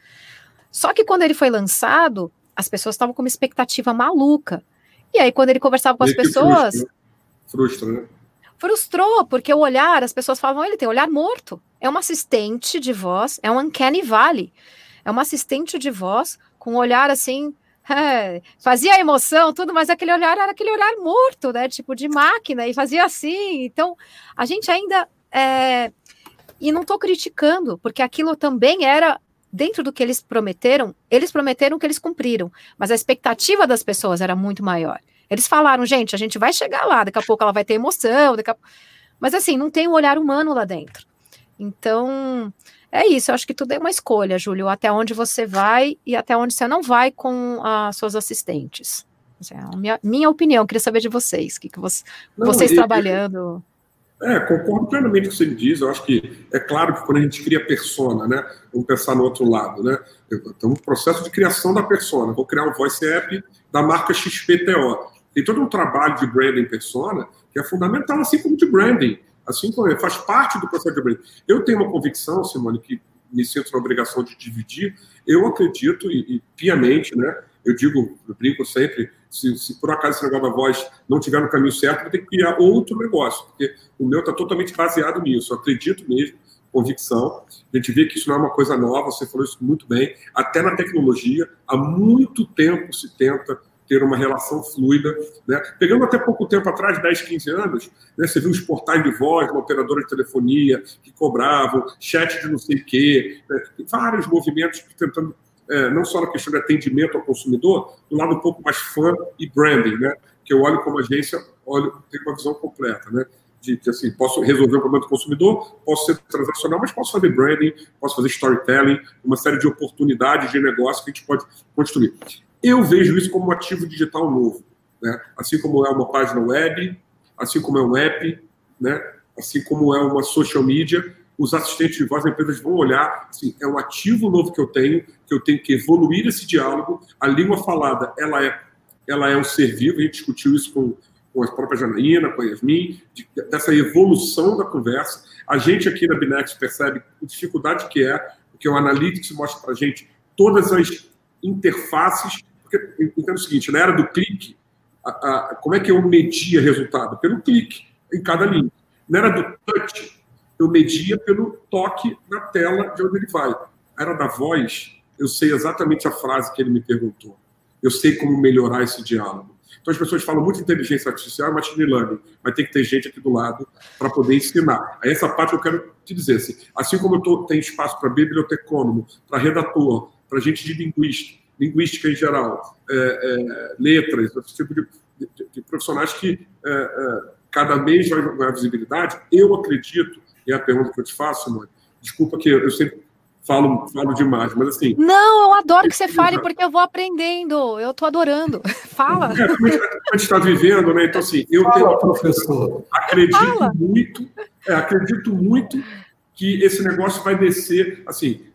Só que quando ele foi lançado, as pessoas estavam com uma expectativa maluca. E aí, quando ele conversava com as pessoas. Frustra, frustra, né? Frustrou, porque o olhar, as pessoas falavam, ele tem olhar morto. É uma assistente de voz, é um uncanny valley. É uma assistente de voz com um olhar assim, [laughs] é, fazia emoção, tudo, mas aquele olhar era aquele olhar morto, né? Tipo de máquina, e fazia assim. Então, a gente ainda. É, e não estou criticando, porque aquilo também era dentro do que eles prometeram, eles prometeram que eles cumpriram, mas a expectativa das pessoas era muito maior. Eles falaram, gente, a gente vai chegar lá, daqui a pouco ela vai ter emoção, a... mas assim, não tem um olhar humano lá dentro. Então, é isso, eu acho que tudo é uma escolha, Júlio, até onde você vai e até onde você não vai com as suas assistentes. É a minha, minha opinião, queria saber de vocês, que, que você, não, vocês trabalhando. É, concordo plenamente com o que você diz. Eu acho que é claro que quando a gente cria persona, né? Vamos pensar no outro lado, né? Estamos no processo de criação da persona. Vou criar um voice app da marca XPTO. Tem todo um trabalho de branding persona que é fundamental, assim como de branding. Assim como faz parte do processo de branding. Eu tenho uma convicção, Simone, que me sinto na obrigação de dividir. Eu acredito, e, e piamente, né? Eu digo, eu brinco sempre, se, se, por acaso esse negócio da voz não tiver no caminho certo, vou ter que criar outro negócio, porque o meu está totalmente baseado nisso. Eu acredito mesmo, convicção. A gente vê que isso não é uma coisa nova, você falou isso muito bem. Até na tecnologia, há muito tempo se tenta ter uma relação fluida. Né? Pegando até pouco tempo atrás, 10, 15 anos, né, você viu os portais de voz, uma operadora de telefonia que cobravam, chat de não sei o quê, né? vários movimentos tentando é, não só na questão de atendimento ao consumidor, do lado um pouco mais fã e branding, né? Que eu olho como agência, olho, tenho uma visão completa, né? De que assim, posso resolver o problema do consumidor, posso ser transacional, mas posso fazer branding, posso fazer storytelling, uma série de oportunidades de negócio que a gente pode construir. Eu vejo isso como um ativo digital novo, né? Assim como é uma página web, assim como é um app, né? assim como é uma social media, os assistentes de voz, as empresas vão olhar, assim, é um ativo novo que eu tenho, que eu tenho que evoluir esse diálogo. A língua falada, ela é, ela é um ser vivo, a gente discutiu isso com, com a própria Janaína, com a Yasmin, de, dessa evolução da conversa. A gente aqui na Binex percebe a dificuldade que é, porque o Analytics mostra para a gente todas as interfaces. Porque, entendo o seguinte, na era do clique, a, a, como é que eu media resultado? Pelo clique em cada linha. Na era do touch, eu media pelo toque na tela de onde ele vai. A era da voz, eu sei exatamente a frase que ele me perguntou. Eu sei como melhorar esse diálogo. Então as pessoas falam muito inteligência artificial machine learning, mas tem que ter gente aqui do lado para poder ensinar. Aí essa parte eu quero te dizer assim, assim como eu tô, tenho espaço para bibliotecônomo, para redator, para gente de linguística, linguística em geral, é, é, letras, esse tipo de, de, de profissionais que é, é cada mês vai ganhar visibilidade, eu acredito, e é a pergunta que eu te faço, mãe, desculpa que eu sempre falo, falo demais, mas assim. Não, eu adoro que você fale, porque eu vou aprendendo, eu estou adorando. [laughs] Fala. É, a gente está vivendo, né? Então, assim, eu Fala, tenho. professor. Acredito Fala. muito, é, acredito muito que esse negócio vai descer, assim,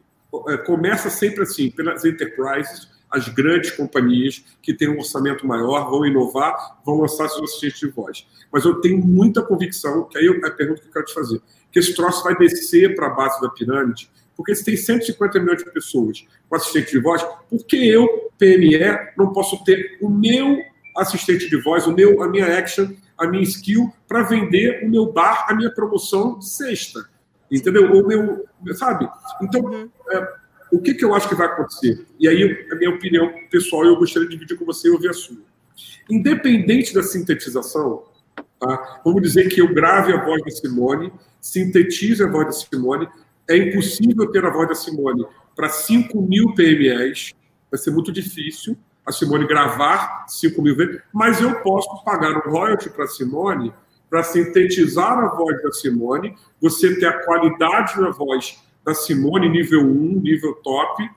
é, começa sempre assim, pelas enterprises, as grandes companhias que têm um orçamento maior vão inovar, vão lançar seus assistentes de voz. Mas eu tenho muita convicção, que aí é a pergunta que eu quero te fazer, que esse troço vai descer para a base da pirâmide porque se tem 150 milhões de pessoas com assistente de voz, por que eu, PME, não posso ter o meu assistente de voz, o meu, a minha action, a minha skill, para vender o meu bar, a minha promoção de sexta? Entendeu? O meu, sabe? Então, uhum. é, o que, que eu acho que vai acontecer? E aí, a minha opinião pessoal, eu gostaria de dividir com você e ouvir a sua. Independente da sintetização, tá? vamos dizer que eu grave a voz da Simone, sintetize a voz da Simone, é impossível ter a voz da Simone para 5 mil PMEs, vai ser muito difícil a Simone gravar 5 mil vezes, mas eu posso pagar um royalty para a Simone para sintetizar a voz da Simone, você ter a qualidade da voz da Simone, nível 1, nível top,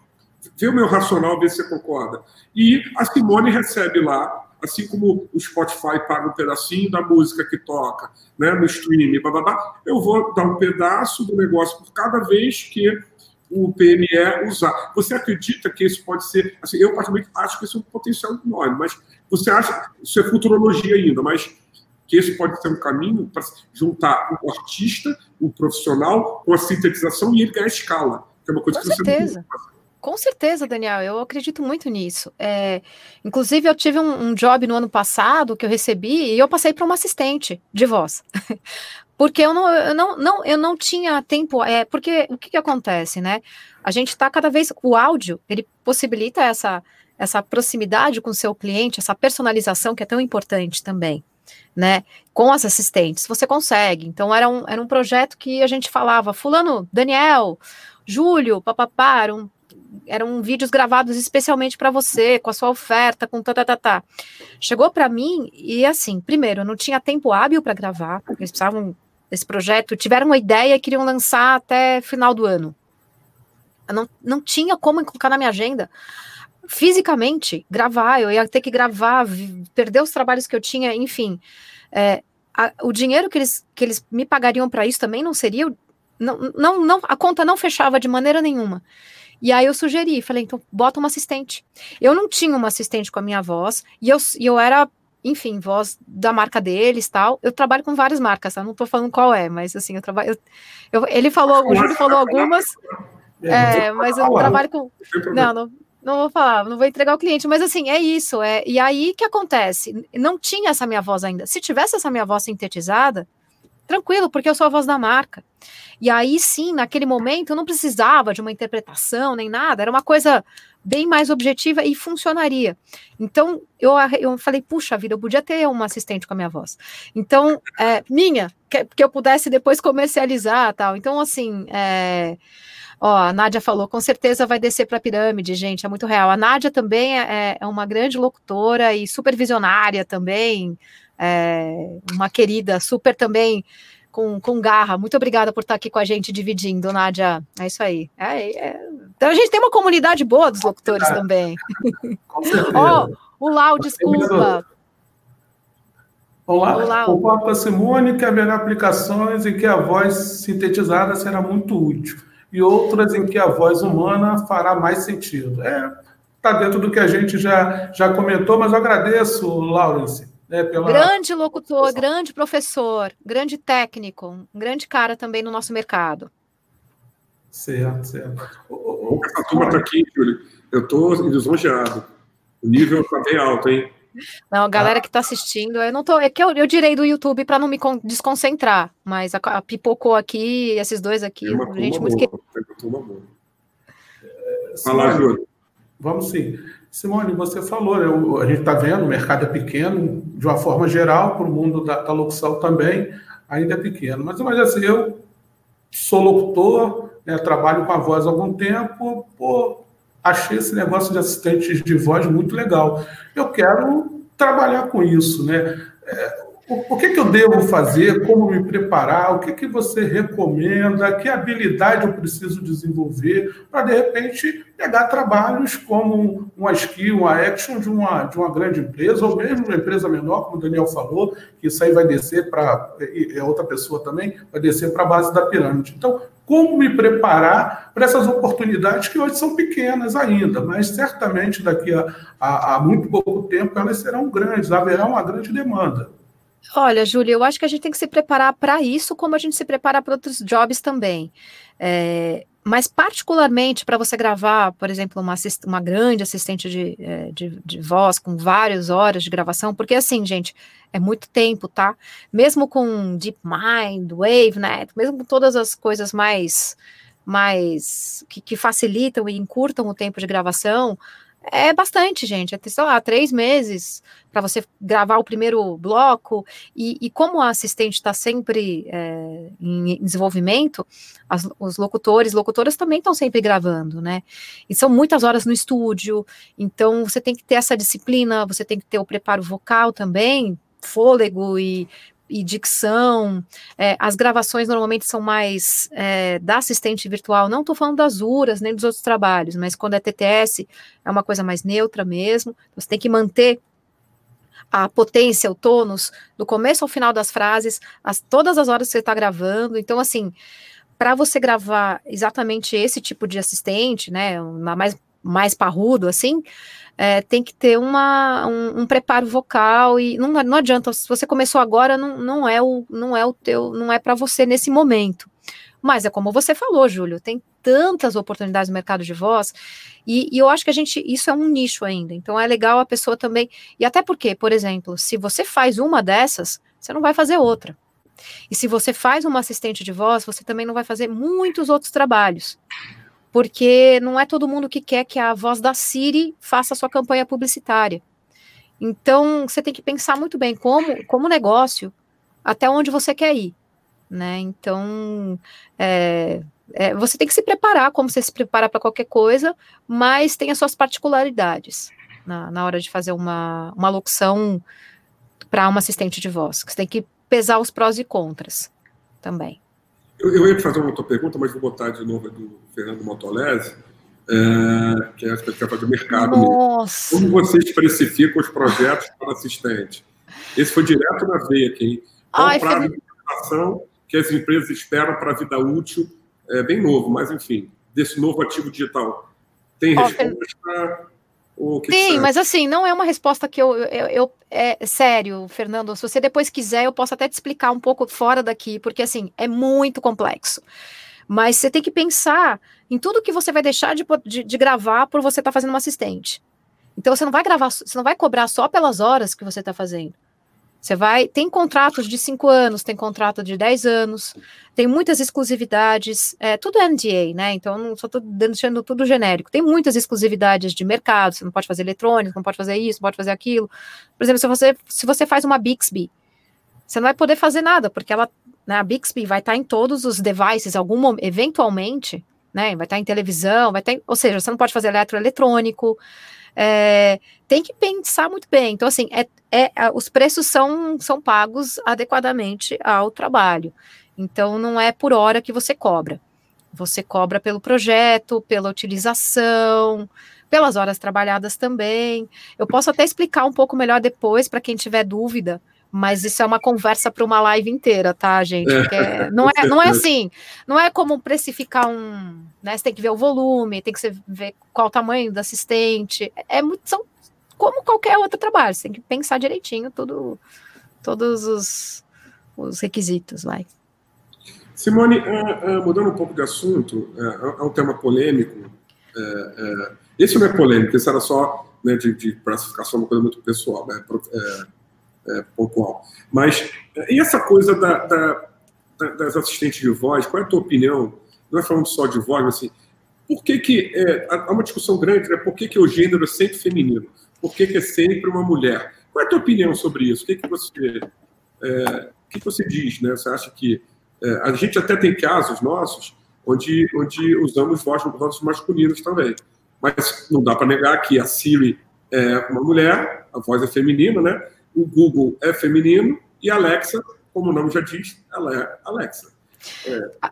vê o meu racional, vê se você concorda. E a Simone recebe lá assim como o Spotify paga um pedacinho da música que toca né, no blá, blá, eu vou dar um pedaço do negócio por cada vez que o PME usar. Você acredita que isso pode ser. Assim, eu, particularmente, acho que isso é um potencial enorme, mas você acha. Isso é futurologia ainda, mas que esse pode ser um caminho para juntar o artista, o profissional, com a sintetização e ele ganhar escala, que é uma coisa com que certeza. você com certeza, Daniel, eu acredito muito nisso. É, inclusive, eu tive um, um, job no ano passado que eu recebi e eu passei para uma assistente de voz. [laughs] porque eu não, eu não, não, eu não tinha tempo. É, porque o que, que acontece, né? A gente está cada vez. O áudio, ele possibilita essa, essa proximidade com o seu cliente, essa personalização que é tão importante também. Né, com as assistentes, você consegue. Então, era um, era um projeto que a gente falava, Fulano, Daniel, Júlio, papapá, um eram vídeos gravados especialmente para você, com a sua oferta, com tá, tá, tá, tá. Chegou para mim e assim, primeiro, eu não tinha tempo hábil para gravar, eles precisavam desse projeto, tiveram uma ideia e queriam lançar até final do ano. Eu não, não tinha como colocar na minha agenda fisicamente gravar, eu ia ter que gravar, perder os trabalhos que eu tinha, enfim. É, a, o dinheiro que eles, que eles me pagariam para isso também não seria. Não, não, não, a conta não fechava de maneira nenhuma. E aí eu sugeri, falei, então bota uma assistente. Eu não tinha uma assistente com a minha voz, e eu, e eu era, enfim, voz da marca deles tal. Eu trabalho com várias marcas, tá? Não tô falando qual é, mas assim, eu trabalho. Eu, eu, ele falou, o Júlio falou algumas, é, mas eu trabalho com. Não, não, não vou falar, não vou entregar o cliente, mas assim, é isso. É, e aí que acontece? Não tinha essa minha voz ainda. Se tivesse essa minha voz sintetizada, tranquilo, porque eu sou a voz da marca. E aí sim, naquele momento, eu não precisava de uma interpretação nem nada, era uma coisa bem mais objetiva e funcionaria. Então, eu, eu falei, puxa vida, eu podia ter uma assistente com a minha voz. Então, é, minha, que, que eu pudesse depois comercializar tal. Então, assim, é, Ó, a Nádia falou, com certeza vai descer para a pirâmide, gente, é muito real. A Nádia também é, é, uma grande locutora e super visionária também, é, uma querida, super também com, com garra. Muito obrigada por estar aqui com a gente dividindo, Nádia. É isso aí. É, é... Então a gente tem uma comunidade boa dos locutores é. também. Ó, oh, o Lau, desculpa. Olá, Olá. concordo com a Simone que haverá aplicações em que a voz sintetizada será muito útil e outras em que a voz humana fará mais sentido. É, está dentro do que a gente já, já comentou, mas eu agradeço, Laurence. Né, pela... Grande locutor, grande professor, grande técnico, um grande cara também no nosso mercado. Certo, certo. Essa turma está aqui, Júlio. Eu estou lisonjeado. O nível está bem alto, hein? Não, a galera que está assistindo, eu não tô. É que eu, eu direi do YouTube para não me desconcentrar, mas a, a, pipocou aqui, esses dois aqui, uma gente muito que... boa. É, Fala, Júlio. Vamos sim. Simone, você falou, né, a gente está vendo, o mercado é pequeno, de uma forma geral, para o mundo da, da locução também, ainda é pequeno. Mas, mas assim, eu sou locutor, né, trabalho com a voz há algum tempo, pô, achei esse negócio de assistentes de voz muito legal. Eu quero trabalhar com isso, né? É, o, que, que eu devo fazer? Como me preparar? O que, que você recomenda? Que habilidade eu preciso desenvolver para, de repente, pegar trabalhos como uma skill, uma action de uma, de uma grande empresa, ou mesmo uma empresa menor, como o Daniel falou, que isso aí vai descer para. É outra pessoa também, vai descer para a base da pirâmide. Então, como me preparar para essas oportunidades que hoje são pequenas ainda, mas certamente daqui a, a, a muito pouco tempo elas serão grandes, haverá uma grande demanda. Olha, Júlia, eu acho que a gente tem que se preparar para isso, como a gente se prepara para outros jobs também. É, mas particularmente para você gravar, por exemplo, uma, uma grande assistente de, é, de, de, voz com várias horas de gravação, porque assim, gente, é muito tempo, tá? Mesmo com DeepMind, WaveNet, mesmo com todas as coisas mais, mais que, que facilitam e encurtam o tempo de gravação, é bastante, gente. É, sei lá, três meses para você gravar o primeiro bloco. E, e como a assistente está sempre é, em desenvolvimento, as, os locutores, locutoras também estão sempre gravando, né? E são muitas horas no estúdio. Então você tem que ter essa disciplina, você tem que ter o preparo vocal também, fôlego e e dicção. É, as gravações normalmente são mais é, da assistente virtual. Não estou falando das URAS nem dos outros trabalhos, mas quando é TTS é uma coisa mais neutra mesmo. Você tem que manter a potência, o tônus, do começo ao final das frases, as, todas as horas que você está gravando. Então, assim, para você gravar exatamente esse tipo de assistente, né, mais, mais parrudo, assim, é, tem que ter uma, um, um, preparo vocal e não, não adianta, se você começou agora, não, não é o não é o teu, não é para você nesse momento. Mas é como você falou, Júlio, tem tantas oportunidades no mercado de voz, e, e, eu acho que a gente, isso é um nicho ainda, então é legal a pessoa também, e até porque, por exemplo, se você faz uma dessas, você não vai fazer outra. E se você faz uma assistente de voz, você também não vai fazer muitos outros trabalhos porque não é todo mundo que quer que a voz da Siri faça a sua campanha publicitária. Então, você tem que pensar muito bem como, como negócio, até onde você quer ir, né? Então, é, é, você tem que se preparar, como você se prepara para qualquer coisa, mas tem as suas particularidades na, na hora de fazer uma, uma locução para uma assistente de voz. Você tem que pesar os prós e contras também. Eu, eu ia te fazer uma outra pergunta, mas vou botar de novo do Fernando Motolese, é, que é a expectativa do mercado. Nossa. Como você especifica os projetos para assistente? Esse foi direto na veia aqui. Qual Ai, prazo de implementação que as empresas esperam para a vida útil? É bem novo, mas enfim, desse novo ativo digital. Tem resposta? Sim, mas assim, não é uma resposta que eu, eu, eu, é sério, Fernando. Se você depois quiser, eu posso até te explicar um pouco fora daqui, porque assim, é muito complexo. Mas você tem que pensar em tudo que você vai deixar de, de, de gravar por você estar tá fazendo uma assistente. Então você não vai gravar, você não vai cobrar só pelas horas que você está fazendo. Você vai. Tem contratos de cinco anos, tem contrato de 10 anos, tem muitas exclusividades, é, tudo é NDA, né? Então, não só estou deixando tudo genérico. Tem muitas exclusividades de mercado, você não pode fazer eletrônico, não pode fazer isso, não pode fazer aquilo. Por exemplo, se você, se você faz uma Bixby, você não vai poder fazer nada, porque ela, né, a Bixby vai estar em todos os devices, algum, eventualmente, né? Vai estar em televisão, vai estar. Ou seja, você não pode fazer eletroeletrônico. É, tem que pensar muito bem. Então, assim, é, é, os preços são, são pagos adequadamente ao trabalho. Então, não é por hora que você cobra. Você cobra pelo projeto, pela utilização, pelas horas trabalhadas também. Eu posso até explicar um pouco melhor depois, para quem tiver dúvida, Mas isso é uma conversa para uma live inteira, tá, gente? É, [laughs] não, é, não é assim, não é como precificar um. Né, você tem que ver o volume, tem que ver qual o tamanho do assistente. É muito, são como qualquer outro trabalho, você tem que pensar direitinho tudo, todos os, os requisitos, vai. Simone, uh, uh, mudando um pouco de assunto, uh, é um tema polêmico. esse não é polêmico, esse era só né, de, de classificação, uma coisa muito pessoal, né, pontual. Mas, e essa coisa da, da, das assistentes de voz, qual é a tua opinião? Não é falando só de voz, mas assim, por que que, é, há uma discussão grande, né, por que que o gênero é sempre feminino? Por que que é sempre uma mulher? Qual é a tua opinião sobre isso? O que que você, é, o que, que você diz, né? Você acha que é, a gente até tem casos nossos onde, onde usamos vozes, vozes masculinas também. Mas não dá para negar que a Siri é uma mulher, a voz é feminina, né? O Google é feminino e a Alexa, como o nome já diz, ela é Alexa. É,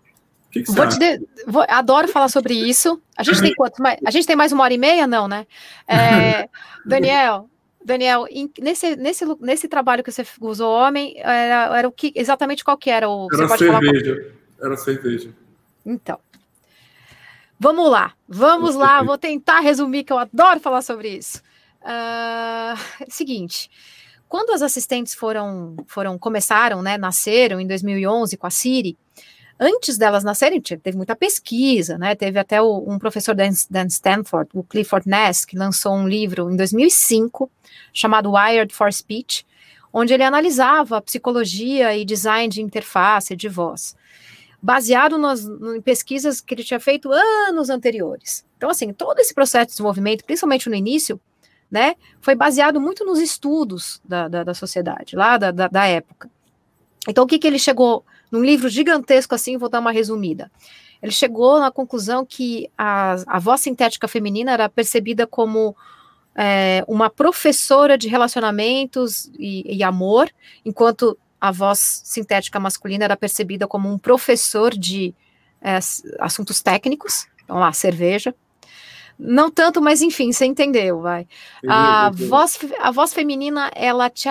que que vou de... vou... adoro falar sobre isso. A gente tem quanto? A gente tem mais uma hora e meia, não, né? É... [laughs] Daniel, Daniel, nesse, nesse, nesse trabalho que você usou homem, era, era o que exatamente qual que era o. Era cerveja. Era cerveja. Então. Vamos lá, vamos lá, vou tentar resumir, que eu adoro falar sobre isso. Uh, [laughs] seguinte, quando as assistentes foram, foram começaram, né, nasceram em 2011 com a Siri, antes delas nascerem, teve muita pesquisa, né? Teve até o, um professor da, Stanford, o Clifford Ness, que lançou um livro em 2005 chamado Wired for Speech, onde ele analisava a psicologia e design de interface de voz, baseado nas, em pesquisas que ele tinha feito anos anteriores. Então, assim, todo esse processo de desenvolvimento, principalmente no início, né, foi baseado muito nos estudos da, da, da sociedade, lá da, da, da época. Então, o que, que ele chegou num livro gigantesco assim, vou dar uma resumida. Ele chegou na conclusão que a, a voz sintética feminina era percebida como é, uma professora de relacionamentos e, e, amor, enquanto a voz sintética masculina era percebida como um professor de é, assuntos técnicos, então lá, cerveja. Não tanto, mas enfim, você entendeu, vai. A voz, a voz feminina, ela te,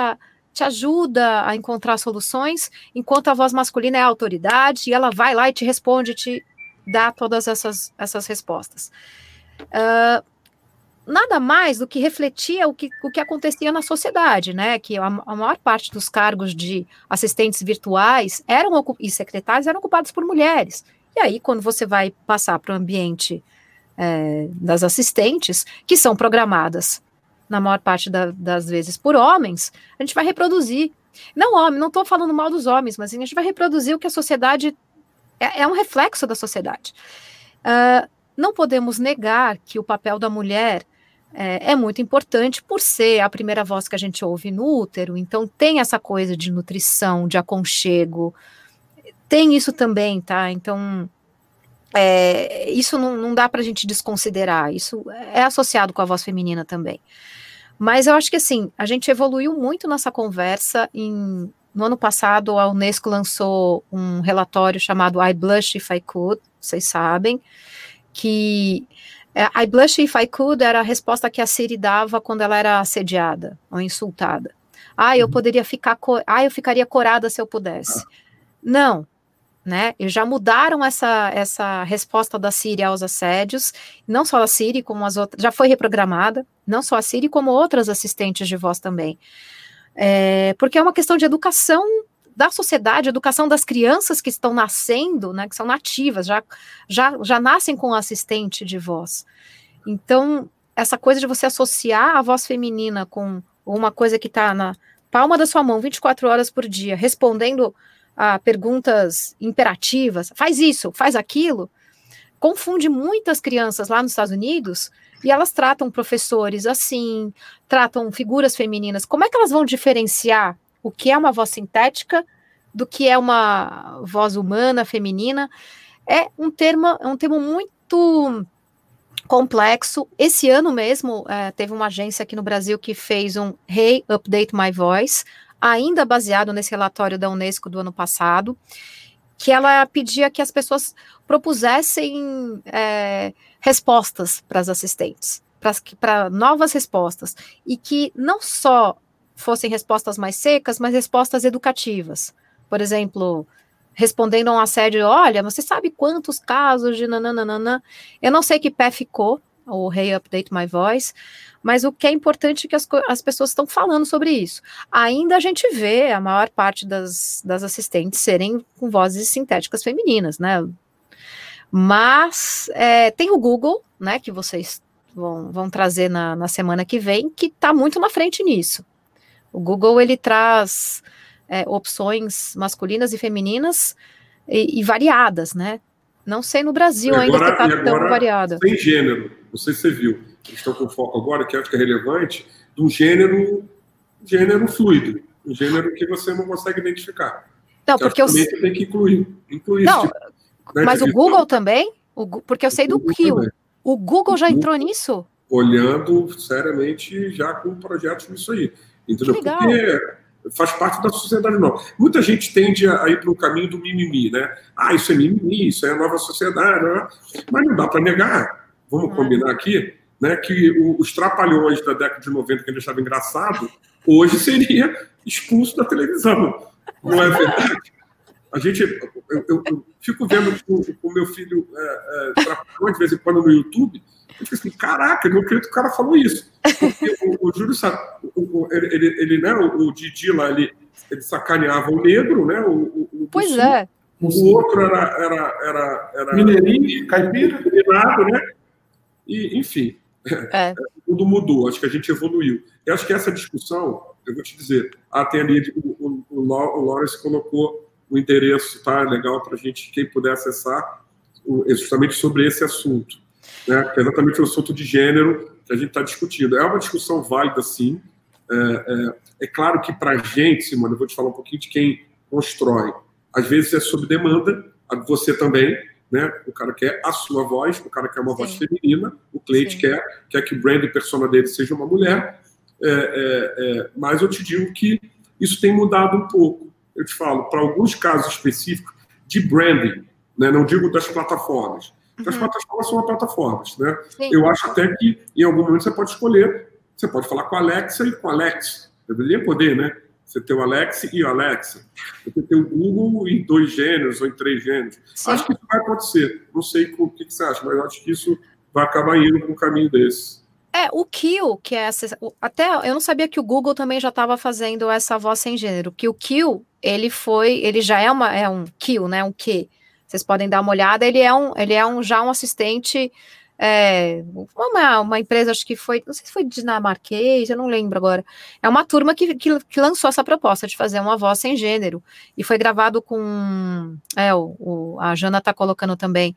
te ajuda a encontrar soluções, enquanto a voz masculina é a autoridade e ela vai lá e te responde, te dá todas essas, essas respostas. Uh, nada mais do que refletia o que, o que acontecia na sociedade, né? Que a, a maior parte dos cargos de assistentes virtuais eram e secretários eram ocupados por mulheres. E aí, quando você vai passar para o ambiente é, das assistentes, que são programadas na maior parte da, das vezes por homens, a gente vai reproduzir. Não homem, não estou falando mal dos homens, mas a gente vai reproduzir o que a sociedade é, é um reflexo da sociedade. Uh, não podemos negar que o papel da mulher é, é, muito importante por ser a primeira voz que a gente ouve no útero, então tem essa coisa de nutrição, de aconchego, tem isso também, tá? Então, é, isso não, não dá para a gente desconsiderar, isso é associado com a voz feminina também. Mas eu acho que assim, a gente evoluiu muito nessa conversa. Em, no ano passado, a Unesco lançou um relatório chamado I Blush If I Could, vocês sabem, que é, I Blush If I Could era a resposta que a Siri dava quando ela era assediada ou insultada. Ah, eu uhum. poderia ficar, ah, eu ficaria corada se eu pudesse. Não, né? E já mudaram essa, essa resposta da Siri aos assédios, não só a Siri, como as outras, já foi reprogramada, não só a Siri, como outras assistentes de voz também. É, porque é uma questão de educação da sociedade, educação das crianças que estão nascendo, né, que são nativas, já, já, já nascem com assistente de voz. Então, essa coisa de você associar a voz feminina com uma coisa que está na palma da sua mão 24 horas por dia, respondendo a perguntas imperativas, faz isso, faz aquilo, confunde muitas crianças lá nos Estados Unidos e elas tratam professores assim, tratam figuras femininas. Como é que elas vão diferenciar o que é uma voz sintética do que é uma voz humana, feminina? É um termo, é um termo muito complexo. Esse ano mesmo, é, teve uma agência aqui no Brasil que fez um Hey, Update My Voice, ainda baseado nesse relatório da Unesco do ano passado, que ela pedia que as pessoas propusessem é, respostas para as assistentes, para novas respostas, e que não só fossem respostas mais secas, mas respostas educativas. Por exemplo, respondendo a um assédio, olha, você sabe quantos casos de nananana? Eu não sei que pé ficou, o Hey Update My Voice, mas o que é importante é que as, as pessoas estão falando sobre isso. Ainda a gente vê a maior parte das, das assistentes serem com vozes sintéticas femininas, né? Mas é, tem o Google, né, que vocês vão, vão trazer na, na semana que vem, que está muito na frente nisso. O Google ele traz é, opções masculinas e femininas e, e, variadas, né? Não sei no Brasil agora, ainda se está tão variada. Sem gênero, não sei se você viu. Eles estão com foco agora, que acho que é relevante, do gênero, gênero fluido, um gênero que você não consegue identificar. Não, porque eu tem que incluir, incluir não, tipo, mas o Google também, o, porque eu sei do Kill. O Google já entrou nisso? Olhando seriamente já com projetos nisso aí. Entendeu? Que legal. Porque faz parte da sociedade não. Muita gente tende a ir para o caminho do mimimi, né? Ah, isso é mimimi, isso é a nova sociedade, né? mas não dá para negar. Vamos combinar aqui, né? Que os trapalhões da década de 90 que ele achava engraçado, hoje seria expulso da televisão. Não é verdade? A gente, eu, eu, eu fico vendo o, o meu filho é, é, trapalhões de vez em quando no YouTube, eu fico assim, caraca, eu não acredito que o cara falou isso. Porque o, o Júlio sabe, o, ele, ele, ele, né, o, o Didi lá, ele, ele sacaneava o negro, né? O, o pois é. O outro era. era, era, era Mineirinho, caipira. né? E, enfim, é. [laughs] tudo mudou. Acho que a gente evoluiu. Eu acho que essa discussão, eu vou te dizer, ah, tem ali, o, o, o Lawrence colocou o endereço, tá? Legal para gente, quem puder acessar, justamente sobre esse assunto. Né? Que é exatamente o assunto de gênero que a gente está discutindo. É uma discussão válida, sim. É, é, é claro que para a gente, Simone, eu vou te falar um pouquinho de quem constrói. Às vezes é sob demanda, você também, né? O cara quer a sua voz, o cara quer uma Sim. voz feminina, o cliente Sim. quer, quer que o brand persona dele seja uma mulher. É, é, é, mas eu te digo que isso tem mudado um pouco. Eu te falo, para alguns casos específicos de branding, né? não digo das plataformas, uhum. as plataformas são plataformas, né? Sim. Eu acho até que em algum momento você pode escolher, você pode falar com a Alexa e com a Alex. Deveria poder, né? Você ter o Alexa e o Alexa. Você ter o Google em dois gêneros ou em três gêneros. Sim. Acho que isso vai acontecer. Não sei o que você acha, mas eu acho que isso vai acabar indo para um caminho desse. É, o Kill, que é essa, até eu não sabia que o Google também já estava fazendo essa voz sem gênero, que o Kill, ele foi, ele já é uma é um Kill, né, um Q. Vocês podem dar uma olhada. Ele é um, ele é um já um assistente. É, uma, uma empresa, acho que foi, não sei se foi dinamarquês, eu não lembro agora. É uma turma que, que, que lançou essa proposta de fazer uma voz sem gênero. E foi gravado com. É, o, o a Jana está colocando também.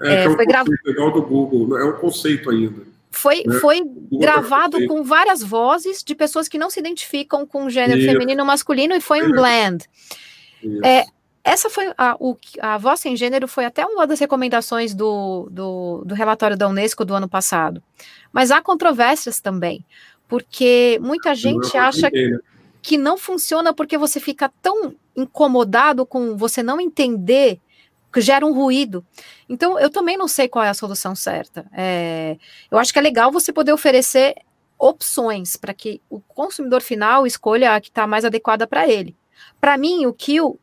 É, é, é foi gravado. legal do Google, é um conceito ainda. Foi, né? foi gravado com várias vozes de pessoas que não se identificam com gênero Isso. feminino ou masculino e foi um blend. Isso. É, essa foi a, o, a voz sem gênero foi até uma das recomendações do, do, do relatório da Unesco do ano passado. Mas há controvérsias também, porque muita gente acha né? que não funciona porque você fica tão incomodado com você não entender que gera um ruído. Então, eu também não sei qual é a solução certa. É, eu acho que é legal você poder oferecer opções para que o consumidor final escolha a que está mais adequada para ele. Para mim, o Kill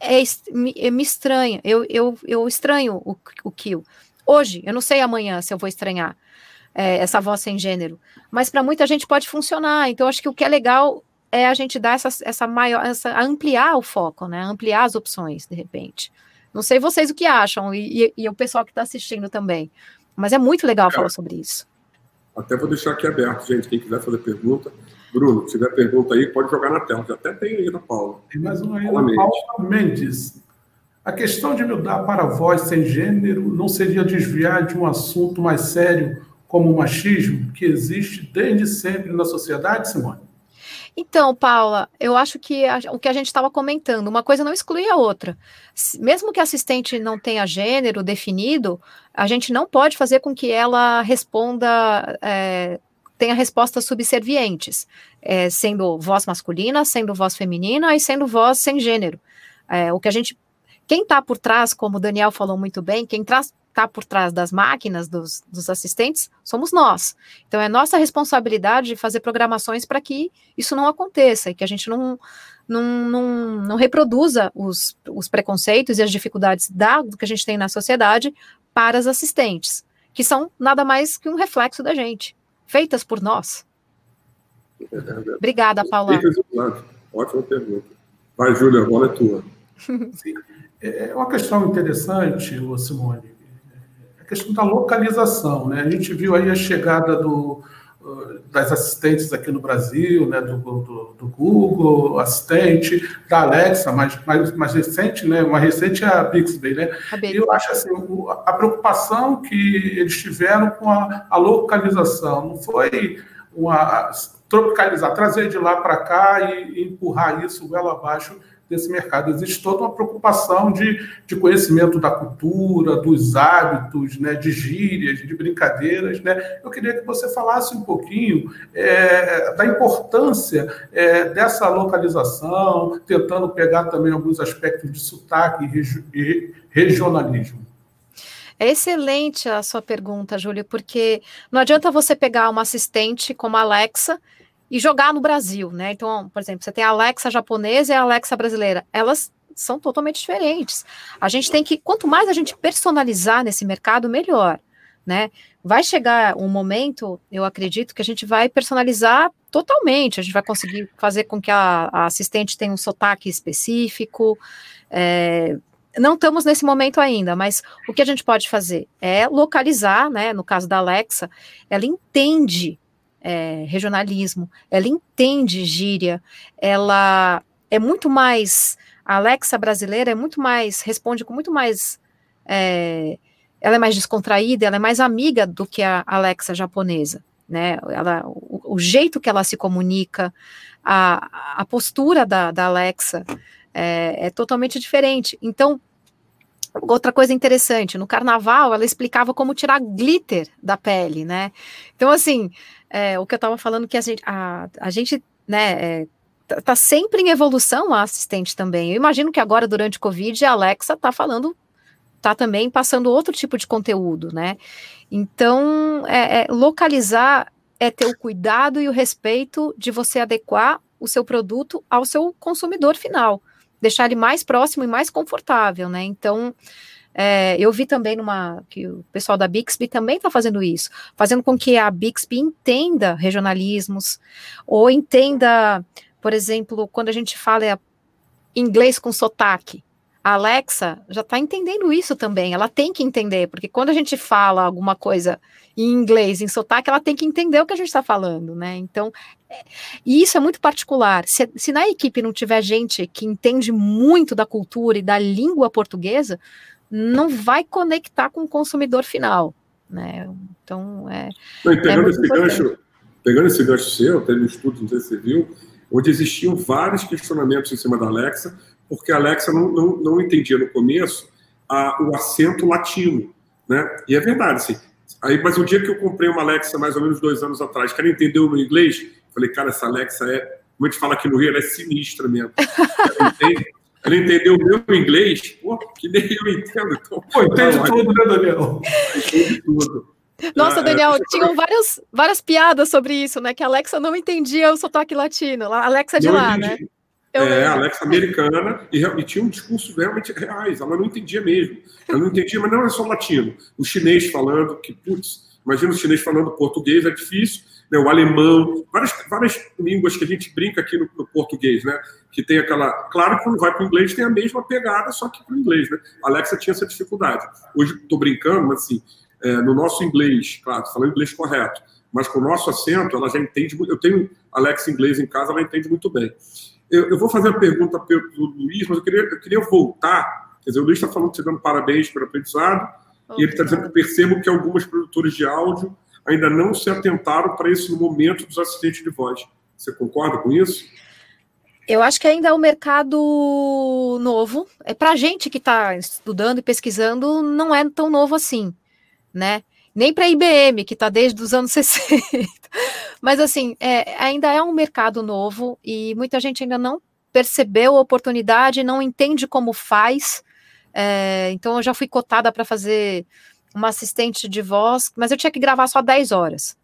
é, me, é, me estranha. Eu, eu, eu estranho o, o Kill. Hoje, eu não sei amanhã se eu vou estranhar é, essa voz sem gênero, mas para muita gente pode funcionar. Então, acho que o que é legal é a gente dar essa, essa maior, essa, ampliar o foco, né? Ampliar as opções, de repente. Não sei vocês o que acham, e, e, e o pessoal que está assistindo também. Mas é muito legal falar sobre isso. Até vou deixar aqui aberto, gente. Quem quiser fazer pergunta, Bruno, se tiver pergunta aí, pode jogar na tela, que até tem aí da Paula. Tem mais uma aí da Paula Mendes. A questão de mudar para voz sem gênero não seria desviar de um assunto mais sério como o machismo, que existe desde sempre na sociedade, Simone? Então, Paula, eu acho que a, o que a gente estava comentando, uma coisa não exclui a outra. Mesmo que a assistente não tenha gênero definido, a gente não pode fazer com que ela responda é, tenha respostas subservientes, é, sendo voz masculina, sendo voz feminina e sendo voz sem gênero. É, o que a gente quem está por trás, como o Daniel falou muito bem, quem está por trás das máquinas, dos, dos, assistentes, somos nós. Então, é nossa responsabilidade fazer programações para que isso não aconteça e que a gente não, não, não, não reproduza os, os preconceitos e as dificuldades da, que a gente tem na sociedade para as assistentes, que são nada mais que um reflexo da gente, feitas por nós. Obrigada, Paula. Ótima pergunta. Vai, Júlia, a bola é tua. [laughs] Sim. É, é uma questão interessante, Simone, é a questão da localização. Né? A gente viu aí a chegada do, das assistentes aqui no Brasil, né? do, do, do Google, assistente, da Alexa, mais, mais, mais recente, né? mais recente é a Bixby. Né? E eu acho assim, a preocupação que eles tiveram com a, a localização não foi uma tropicalizar, trazer de lá para cá e, e empurrar isso goela abaixo desse mercado. Existe toda uma preocupação de, de conhecimento da cultura, dos hábitos, né, de gírias, de brincadeiras. Né? Eu queria que você falasse um pouquinho é, da importância é, dessa localização, tentando pegar também alguns aspectos de sotaque e, regi e regionalismo. É excelente a sua pergunta, Júlio, porque não adianta você pegar uma assistente como a Alexa e jogar no Brasil, né? Então, por exemplo, você tem a Alexa japonesa e a Alexa brasileira. Elas são totalmente diferentes. A gente tem que, quanto mais a gente personalizar nesse mercado, melhor, né? Vai chegar um momento, eu acredito, que a gente vai personalizar totalmente. A gente vai conseguir fazer com que a, a assistente tenha um sotaque específico. É, não estamos nesse momento ainda, mas o que a gente pode fazer é localizar, né? No caso da Alexa, ela entende é, regionalismo, ela entende gíria, ela é muito mais. A Alexa brasileira é muito mais, responde com muito mais. É, ela é mais descontraída, ela é mais amiga do que a Alexa japonesa. Né, ela, o, o jeito que ela se comunica, a, a postura da, da Alexa é, é totalmente diferente. Então, Outra coisa interessante, no carnaval ela explicava como tirar glitter da pele, né? Então, assim, é, o que eu estava falando que a gente, a, a gente né, é, tá, tá sempre em evolução a assistente também. Eu imagino que agora, durante o Covid, a Alexa tá falando, tá também passando outro tipo de conteúdo, né? Então, é, é, localizar é ter o cuidado e o respeito de você adequar o seu produto ao seu consumidor final, deixar ele mais próximo e mais confortável, né? Então, é, eu vi também numa que o pessoal da Bixby também está fazendo isso, fazendo com que a Bixby entenda regionalismos ou entenda, por exemplo, quando a gente fala inglês com sotaque. A Alexa já está entendendo isso também. Ela tem que entender, porque quando a gente fala alguma coisa em inglês, em sotaque, ela tem que entender o que a gente está falando, né? Então, é, e isso é muito particular. Se, se na equipe não tiver gente que entende muito da cultura e da língua portuguesa, não vai conectar com o consumidor final, né? Então, é. Não, pegando, é esse gancho, pegando esse gancho seu, teve um estudo, não sei se você viu, onde existiam vários questionamentos em cima da Alexa, porque a Alexa não, não, não entendia no começo a, o acento latino, né? E é verdade, assim. Aí, mas o dia que eu comprei uma Alexa, mais ou menos dois anos atrás, que ela entendeu o meu inglês, falei, cara, essa Alexa é, como a gente fala aqui no Rio, ela é sinistra mesmo. [laughs] Ela entende, ela entendeu o meu inglês, pô, que nem eu entendo. Então, pô, entende tudo, né, Daniel? [laughs] Entende tudo. Nossa, ah, Daniel, é... tinham várias, várias piadas sobre isso, né? Que a Alexa não entendia o sotaque latino. A Alexa é de não lá, entendi. né? Eu é, a Alexa americana, e, e, tinha um discurso realmente reais, ela não entendia mesmo. Ela não entendia, mas não é só latino. O chinês falando, que, putz, imagina o chinês falando português, é difícil né, o alemão, várias, várias línguas que a gente brinca aqui no, no português, né? Que tem aquela. Claro que quando vai para o inglês tem a mesma pegada, só que para o inglês, né? A Alexa tinha essa dificuldade. Hoje estou brincando, mas assim, é, no nosso inglês, claro, falando inglês correto, mas com o nosso acento, ela já entende. Eu tenho Alexa inglês em casa, ela entende muito bem. Eu, eu vou fazer a pergunta para o Luiz, mas eu queria, eu queria voltar. Quer dizer, o Luiz está falando, te dando parabéns pelo aprendizado, e ele está dizendo que percebo que algumas produtoras de áudio ainda não se atentaram para esse momento dos assistentes de voz. Você concorda com isso? Eu acho que ainda é um mercado novo. É para a gente que está estudando e pesquisando, não é tão novo assim, né? Nem para a IBM, que está desde os anos [laughs] 60. Mas, assim, é, ainda é um mercado novo e muita gente ainda não percebeu a oportunidade, não entende como faz. É, então eu já fui cotada para fazer uma assistente de voz, mas eu tinha que gravar só 10 horas.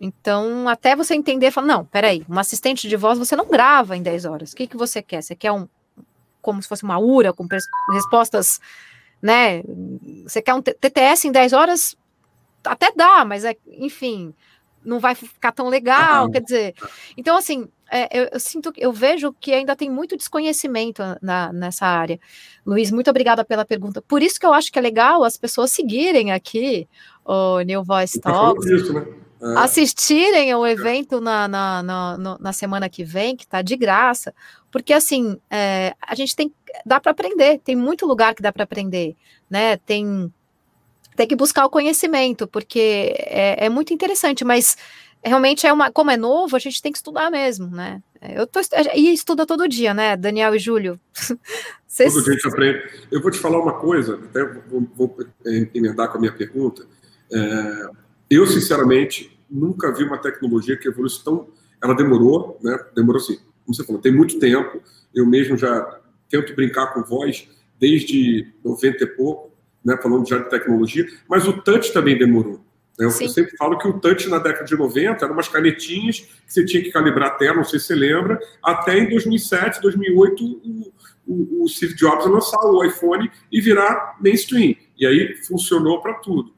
Então, até você entender, fala, não, peraí, uma assistente de voz você não grava em 10 horas. O que, que você quer? Você quer um, como se fosse uma URA com respostas, né? Você quer um TTS em 10 horas? Até dá, mas é, enfim, não vai ficar tão legal, ah, quer dizer. Então, assim, é, eu, eu, sinto, eu vejo que ainda tem muito desconhecimento na, nessa área. Luiz, muito obrigada pela pergunta. Por isso que eu acho que é legal as pessoas seguirem aqui o New Voice Talks. Isso, né? É. assistirem ao evento na, na, na, na, semana que vem, que está de graça, porque assim, é, a gente tem, dá para aprender, tem muito lugar que dá para aprender, né? Tem, tem que buscar o conhecimento, porque é, é, muito interessante, mas realmente é uma, como é novo, a gente tem que estudar mesmo, né? Eu tô e estuda todo dia, né, Daniel e Júlio? [laughs] Vocês... Todo dia a gente aprende. Eu vou te falar uma coisa, até vou, vou emendar com a minha pergunta. É, eu, sinceramente, nunca vi uma tecnologia que evoluiu tão. Ela demorou, né? Demorou assim, como você falou, tem muito tempo. Eu mesmo já tento brincar com voz desde 90 e pouco, né? Falando já de tecnologia, mas o touch também demorou. Né? Eu Sim. sempre falo que o touch na década de 90 eram umas canetinhas que você tinha que calibrar a tela, não sei se você lembra, até em 2007, 2008, o, o, o Steve Jobs lançar o iPhone e virar mainstream. E aí funcionou para tudo.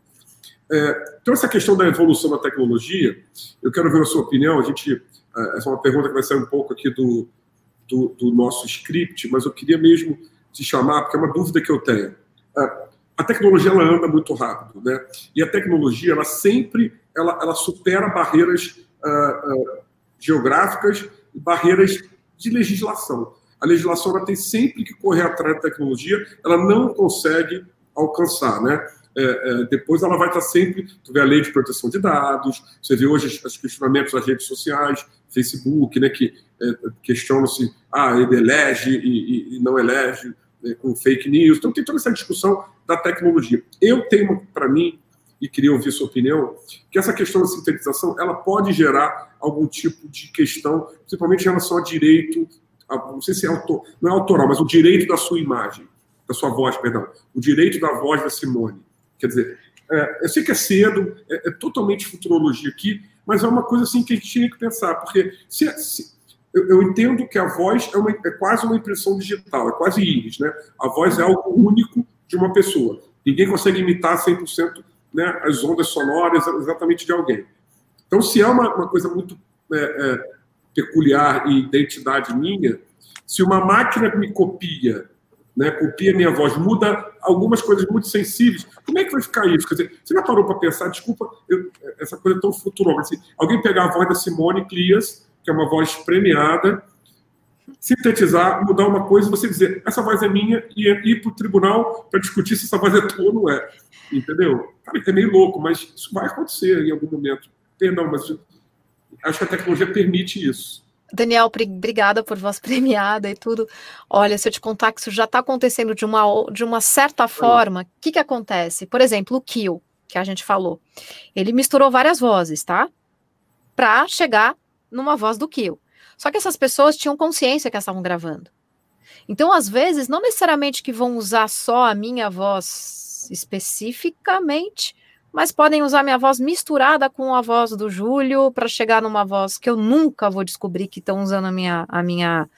É, então, essa questão da evolução da tecnologia, eu quero ver a sua opinião. A gente, é, essa é uma pergunta que vai sair um pouco aqui do, do, do nosso script, mas eu queria mesmo te chamar, porque é uma dúvida que eu tenho. É, a tecnologia ela anda muito rápido, né? E a tecnologia ela sempre ela, ela supera barreiras uh, uh, geográficas e barreiras de legislação. A legislação ela tem sempre que correr atrás da tecnologia, ela não consegue alcançar, né? É, é, depois ela vai estar sempre. Tu vê a lei de proteção de dados, você vê hoje os questionamentos das redes sociais, Facebook, né, que é, questionam se ah, ele elege e, e, e não elege né, com fake news. Então tem toda essa discussão da tecnologia. Eu tenho para mim, e queria ouvir sua opinião, que essa questão da sintetização ela pode gerar algum tipo de questão, principalmente em relação ao direito, não sei se é autor, não é autoral, mas o direito da sua imagem, da sua voz, perdão, o direito da voz da Simone. Quer dizer, é, eu sei que é cedo, é, é, totalmente futurologia aqui, mas é uma coisa assim que a gente tinha que pensar, porque se, se eu, eu, entendo que a voz é, uma, é, quase uma impressão digital, é quase íris, né? A voz é algo único de uma pessoa. Ninguém consegue imitar 100% né, as ondas sonoras exatamente de alguém. Então, se é uma, uma coisa muito é, é, peculiar e identidade minha, se uma máquina me copia né, copia minha voz, muda algumas coisas muito sensíveis. Como é que vai ficar isso? Quer dizer, você já parou para pensar, desculpa, eu, essa coisa é tão futurômetro. Assim, alguém pegar a voz da Simone Clias, que é uma voz premiada, sintetizar, mudar uma coisa e você dizer, essa voz é minha, e ir para o tribunal para discutir se essa voz é tua ou não é. Entendeu? Cara, é meio louco, mas isso vai acontecer em algum momento. Perdão, mas acho que a tecnologia permite isso. Daniel, obrigada por voz [laughs] premiada e tudo. Olha, se eu te contar que isso já está acontecendo de uma, de uma certa forma, o que, que acontece? Por exemplo, o Kill, que a gente falou. Ele misturou várias vozes, tá? Para chegar numa voz do Kill. Só que essas pessoas tinham consciência que elas estavam gravando. Então, às vezes, não necessariamente que vão usar só a minha voz especificamente, mas podem usar minha voz misturada com a voz do Júlio para chegar numa voz que eu nunca vou descobrir que estão usando a minha a minha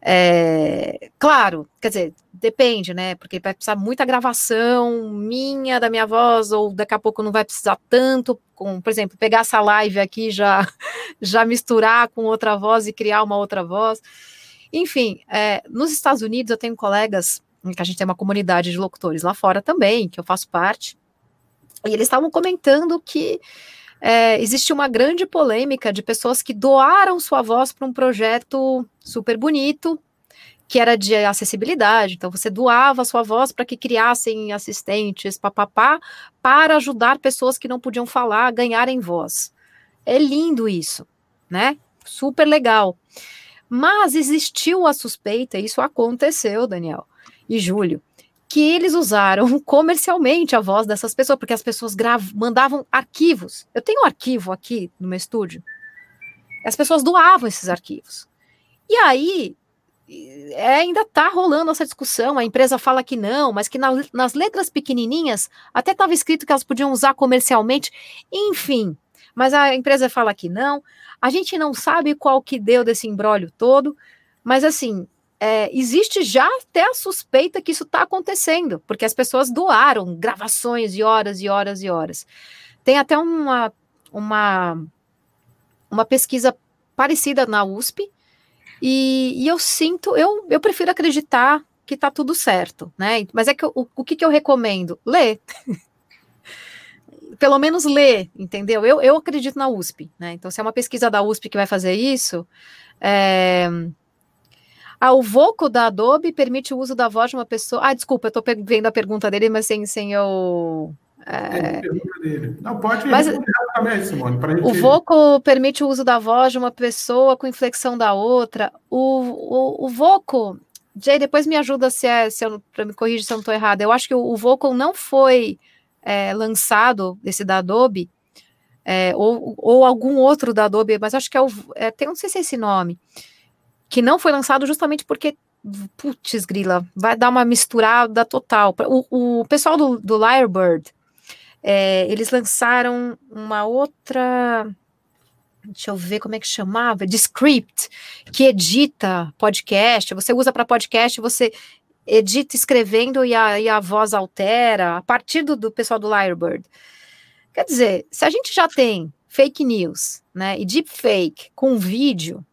é, claro, quer dizer, depende, né? Porque vai precisar muita gravação minha da minha voz, ou daqui a pouco não vai precisar tanto, com, por exemplo, pegar essa live aqui já [laughs] já misturar com outra voz e criar uma outra voz. Enfim, é, nos Estados Unidos eu tenho colegas que a gente tem uma comunidade de locutores lá fora também, que eu faço parte. E eles estavam comentando que é, existe uma grande polêmica de pessoas que doaram sua voz para um projeto super bonito, que era de acessibilidade. Então, você doava sua voz para que criassem assistentes, papapá, para ajudar pessoas que não podiam falar a ganharem voz. É lindo isso, né? Super legal. Mas existiu a suspeita, isso aconteceu, Daniel e Júlio, que eles usaram [laughs] comercialmente a voz dessas pessoas, porque as pessoas mandavam arquivos. Eu tenho um arquivo aqui no meu estúdio. As pessoas doavam esses arquivos. E aí, é, ainda está rolando essa discussão. A empresa fala que não, mas que na, nas letras pequenininhas até estava escrito que elas podiam usar comercialmente. Enfim, mas a empresa fala que não. A gente não sabe qual que deu desse embrólio todo, mas assim, é, existe já até a suspeita que isso está acontecendo, porque as pessoas doaram gravações de horas e horas e horas. Tem até uma, uma, uma pesquisa parecida na USP, e, e eu sinto, eu, eu prefiro acreditar que está tudo certo, né? Mas é que o, o que, que eu recomendo? Ler. [laughs] Pelo menos ler, entendeu? Eu, eu acredito na USP, né? Então, se é uma pesquisa da USP que vai fazer isso, é, ah, o Voco da Adobe permite o uso da voz de uma pessoa. Ah, desculpa, eu estou vendo a pergunta dele, mas sem, sem eu. É... Não, pode mas, também, Simone. Gente... O Voco permite o uso da voz de uma pessoa com inflexão da outra. O, o, o Voco, Jay, depois me ajuda se, é, se eu me corrigir se eu não estou errado. Eu acho que o, o Vocal não foi é, lançado, esse da Adobe, é, ou, ou algum outro da Adobe, mas acho que é o. É, tem, não sei se é esse nome que não foi lançado justamente porque, putz, grila, vai dar uma misturada total. O, o pessoal do, do Lyrebird, é, eles lançaram uma outra deixa eu ver como é que chamava, de script, que edita podcast, você usa para podcast, você edita escrevendo e a, e a voz altera, a partir do, do pessoal do Lyrebird. Quer dizer, se a gente já tem fake news, né, e deepfake com vídeo,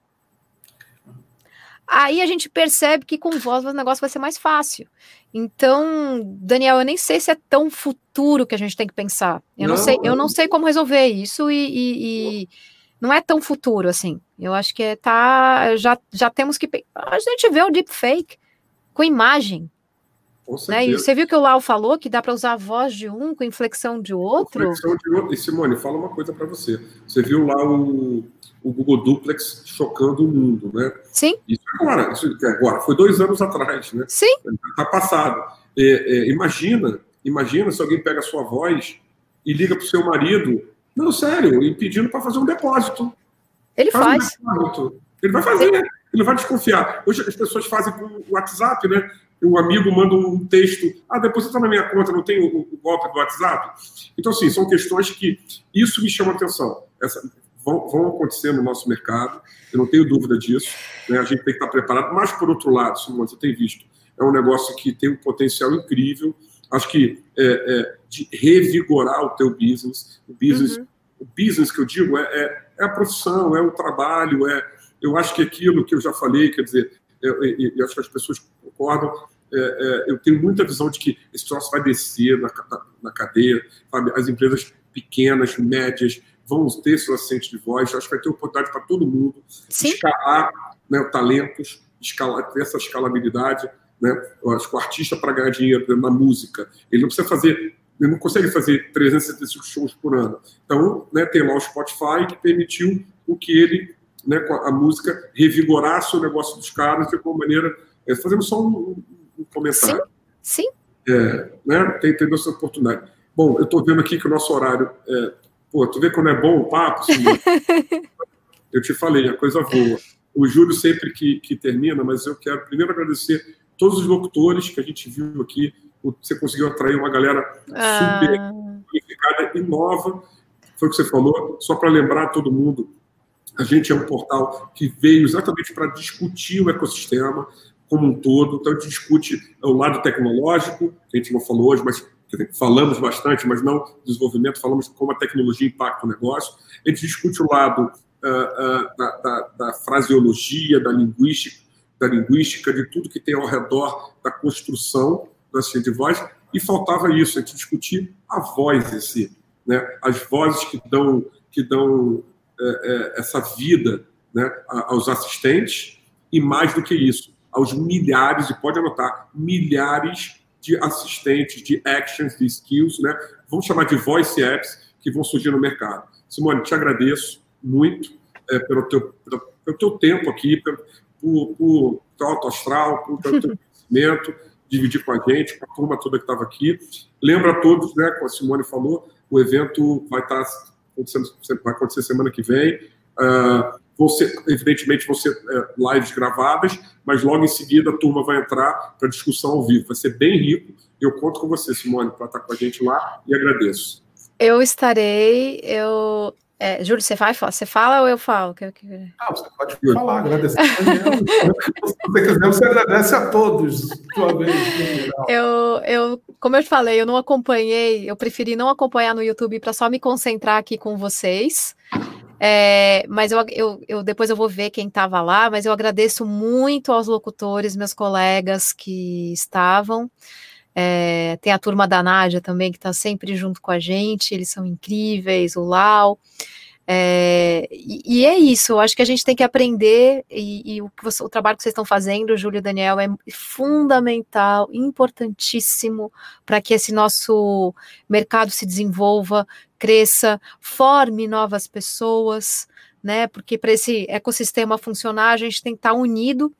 Aí a gente percebe que com voz o negócio vai ser mais fácil. Então, Daniel, eu nem sei se é tão futuro que a gente tem que pensar. Eu não, não sei, eu não sei como resolver isso e, e, e, não é tão futuro assim. Eu acho que é, tá, já, já temos que a gente vê o deepfake com imagem. Né? E você viu que o Lau falou que dá para usar a voz de um com inflexão de outro? Inflexão de outro. E Simone, fala uma coisa para você. Você viu lá o, o Google Duplex chocando o mundo, né? Sim. Isso agora, isso agora, foi dois anos atrás, né? Sim. Está passado. É, é, imagina, imagina se alguém pega a sua voz e liga para o seu marido, não, sério, e pedindo para fazer um depósito. Ele faz. Um depósito. Ele vai fazer, ele vai desconfiar. Hoje as pessoas fazem com o WhatsApp, né? o amigo manda um texto, ah, deposita na minha conta, não tem o, o, golpe do WhatsApp? Então, assim, são questões que isso me chama atenção. Essa, vão, vão acontecer no nosso mercado, eu não tenho dúvida disso, né? a gente tem que estar preparado, mas, por outro lado, Simone, você tem visto, é um negócio que tem um potencial incrível, acho que é, é, de revigorar o teu business, o business, uhum. o business que eu digo é, é, é, a profissão, é o trabalho, é, eu acho que aquilo que eu já falei, quer dizer, eu acho que as pessoas concordam, é, é, eu tenho muita visão de que esse troço vai descer na, na, na cadeia, sabe? as empresas pequenas, médias, vão ter seu assistente de voz, acho que vai ter oportunidade para todo mundo Sim. escalar né, talentos, escalar, ter essa escalabilidade. Né? Eu acho que o artista, para ganhar dinheiro na música, ele não precisa fazer, ele não consegue fazer 365 shows por ano. Então, né, tem lá o Spotify que permitiu o que ele, né, a música, revigorasse o negócio dos caras de alguma maneira, é, fazendo só um, um comentário. Sim, sim. É, né, tem, tem essa oportunidade. Bom, eu estou vendo aqui que o nosso horário é, Pô, tu vê quando é bom o papo? [laughs] eu te falei, a coisa voa. O Júlio sempre que, que termina, mas eu quero primeiro agradecer todos os locutores que a gente viu aqui. Você conseguiu atrair uma galera super ah. qualificada e nova. Foi o que você falou. Só para lembrar todo mundo, a gente é um portal que veio exatamente para discutir o ecossistema como um todo. Então, a gente discute o lado tecnológico, que a gente não falou hoje, mas falamos bastante, mas não desenvolvimento, falamos como a tecnologia impacta o negócio. A gente discute o lado uh, uh, da, da, da, fraseologia, da linguística, da linguística, de tudo que tem ao redor da construção da ciência de voz, e faltava isso, a gente discutir a voz em si, né? as vozes que dão, que dão é, é, essa vida né, aos assistentes, e mais do que isso, aos milhares, e pode anotar, milhares de assistentes, de actions, de skills, né? Vamos chamar de voice apps que vão surgir no mercado. Simone, te agradeço muito é, pelo, teu, pelo, pelo, teu tempo aqui, pelo, por, por teu alto astral, por, teu [laughs] conhecimento, dividir com a gente, com a turma toda que estava aqui. Lembra a todos, né, como a Simone falou, o evento vai estar tá acontecendo, vai acontecer semana que vem. Uh, ser, evidentemente, vão ser é, lives gravadas, mas logo em seguida a turma vai entrar para discussão ao vivo. Vai ser bem rico. Eu conto com você, Simone, para estar com a gente lá e agradeço. Eu estarei, eu é, Júlio, você vai você fala ou eu falo? Ah, você pode falar, agradecer. Se você quiser, você agradece a todos, tua vez. Eu, eu, como eu te falei, eu não acompanhei, eu preferi não acompanhar no YouTube para só me concentrar aqui com vocês. É, mas eu, eu, eu, depois eu vou ver quem estava lá, mas eu agradeço muito aos locutores, meus colegas que estavam. É, tem a turma da Nádia também, que está sempre junto com a gente, eles são incríveis, o Lau. É, e, e, é isso, acho que a gente tem que aprender, e, e o, o, trabalho que vocês estão fazendo, Júlio e Daniel, é fundamental, importantíssimo para que esse nosso mercado se desenvolva, cresça, forme novas pessoas, né? Porque para esse ecossistema funcionar, a gente tem que estar tá unido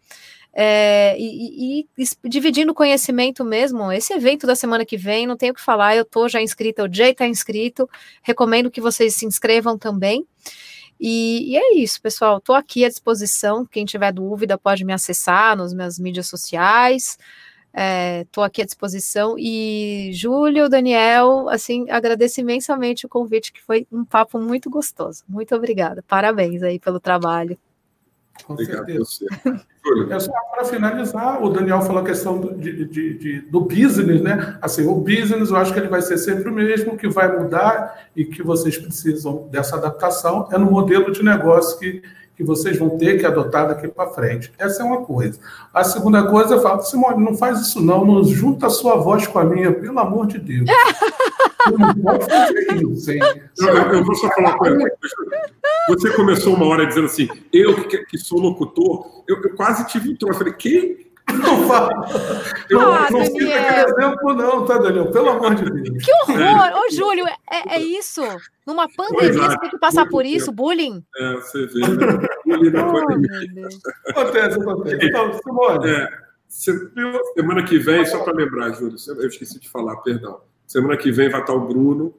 é, e, e, e, dividindo conhecimento mesmo. Esse evento da semana que vem, não tenho o que falar, eu estou já inscrita, o Jay está inscrito, recomendo que vocês se inscrevam também. E, e é isso, pessoal. Estou aqui à disposição. Quem tiver dúvida pode me acessar nas minhas mídias sociais. Estou é, aqui à disposição. E Júlio, Daniel, assim, agradeço imensamente o convite, que foi um papo muito gostoso. Muito obrigada. Parabéns aí pelo trabalho. Com Obrigado certeza. você. É só para finalizar, o Daniel falou a questão do, de, de, de, do business, né? Assim, o business eu acho que ele vai ser sempre o mesmo, o que vai mudar e que vocês precisam dessa adaptação é no modelo de negócio que, que vocês vão ter que adotar daqui para frente. Essa é uma coisa. A segunda coisa, eu falo, Simone, não faz isso não, não junta a sua voz com a minha, pelo amor de Deus. [laughs] não pode fazer isso, hein? Eu, eu vou só falar uma coisa. Você começou uma hora dizendo assim, eu que, que sou locutor, eu, eu quase tive um troço. Eu falei, quem? Não fala. Eu ah, não cito aquele exemplo, não, tá, Daniel? Pelo amor de Deus. Que horror! Ô, Júlio, é, é isso? Numa pandemia, você tem que passar por isso? Bullying? É, você vê. Bullying na pandemia. Acontece, acontece. Então, Simone. É, semana que vem, só para lembrar, Júlio, eu esqueci de falar, perdão. Semana que vem vai estar o Bruno,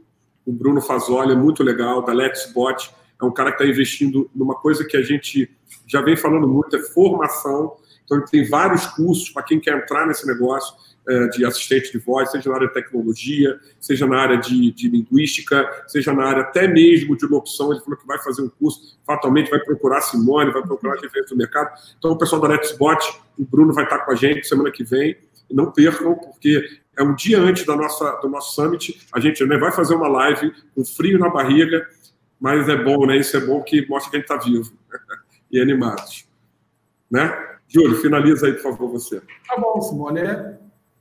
o Bruno Fazoli, é muito legal, da Let's Bot é um cara que está investindo numa coisa que a gente já vem falando muito, é formação. Então, ele tem vários cursos para quem quer entrar nesse negócio é, de assistente de voz, seja na área de tecnologia, seja na área de, de, linguística, seja na área até mesmo de locução. Ele falou que vai fazer um curso, fatalmente vai procurar Simone, vai procurar referência do mercado. Então, o pessoal da Netsbot, o Bruno vai estar com a gente semana que vem. Não percam, porque é um dia antes da nossa, do nosso summit. A gente né, vai fazer uma live com frio na barriga mas é bom, né? Isso é bom que mostra que a gente está vivo [laughs] e animados. Né? Júlio, finaliza aí, por favor, você. Tá bom, Simone. É,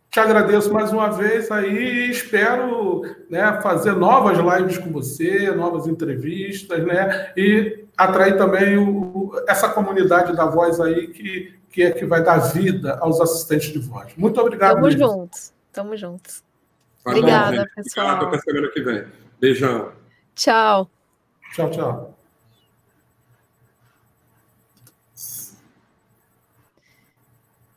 te agradeço mais uma vez aí e espero né, fazer novas lives com você, novas entrevistas, né? E atrair também o, essa comunidade da voz aí que, que é que vai dar vida aos assistentes de voz. Muito obrigado. Tamo juntos. Tamo juntos. Obrigada, pessoal. Obrigado, até semana que vem. Beijão. Tchau. Tchau, tchau.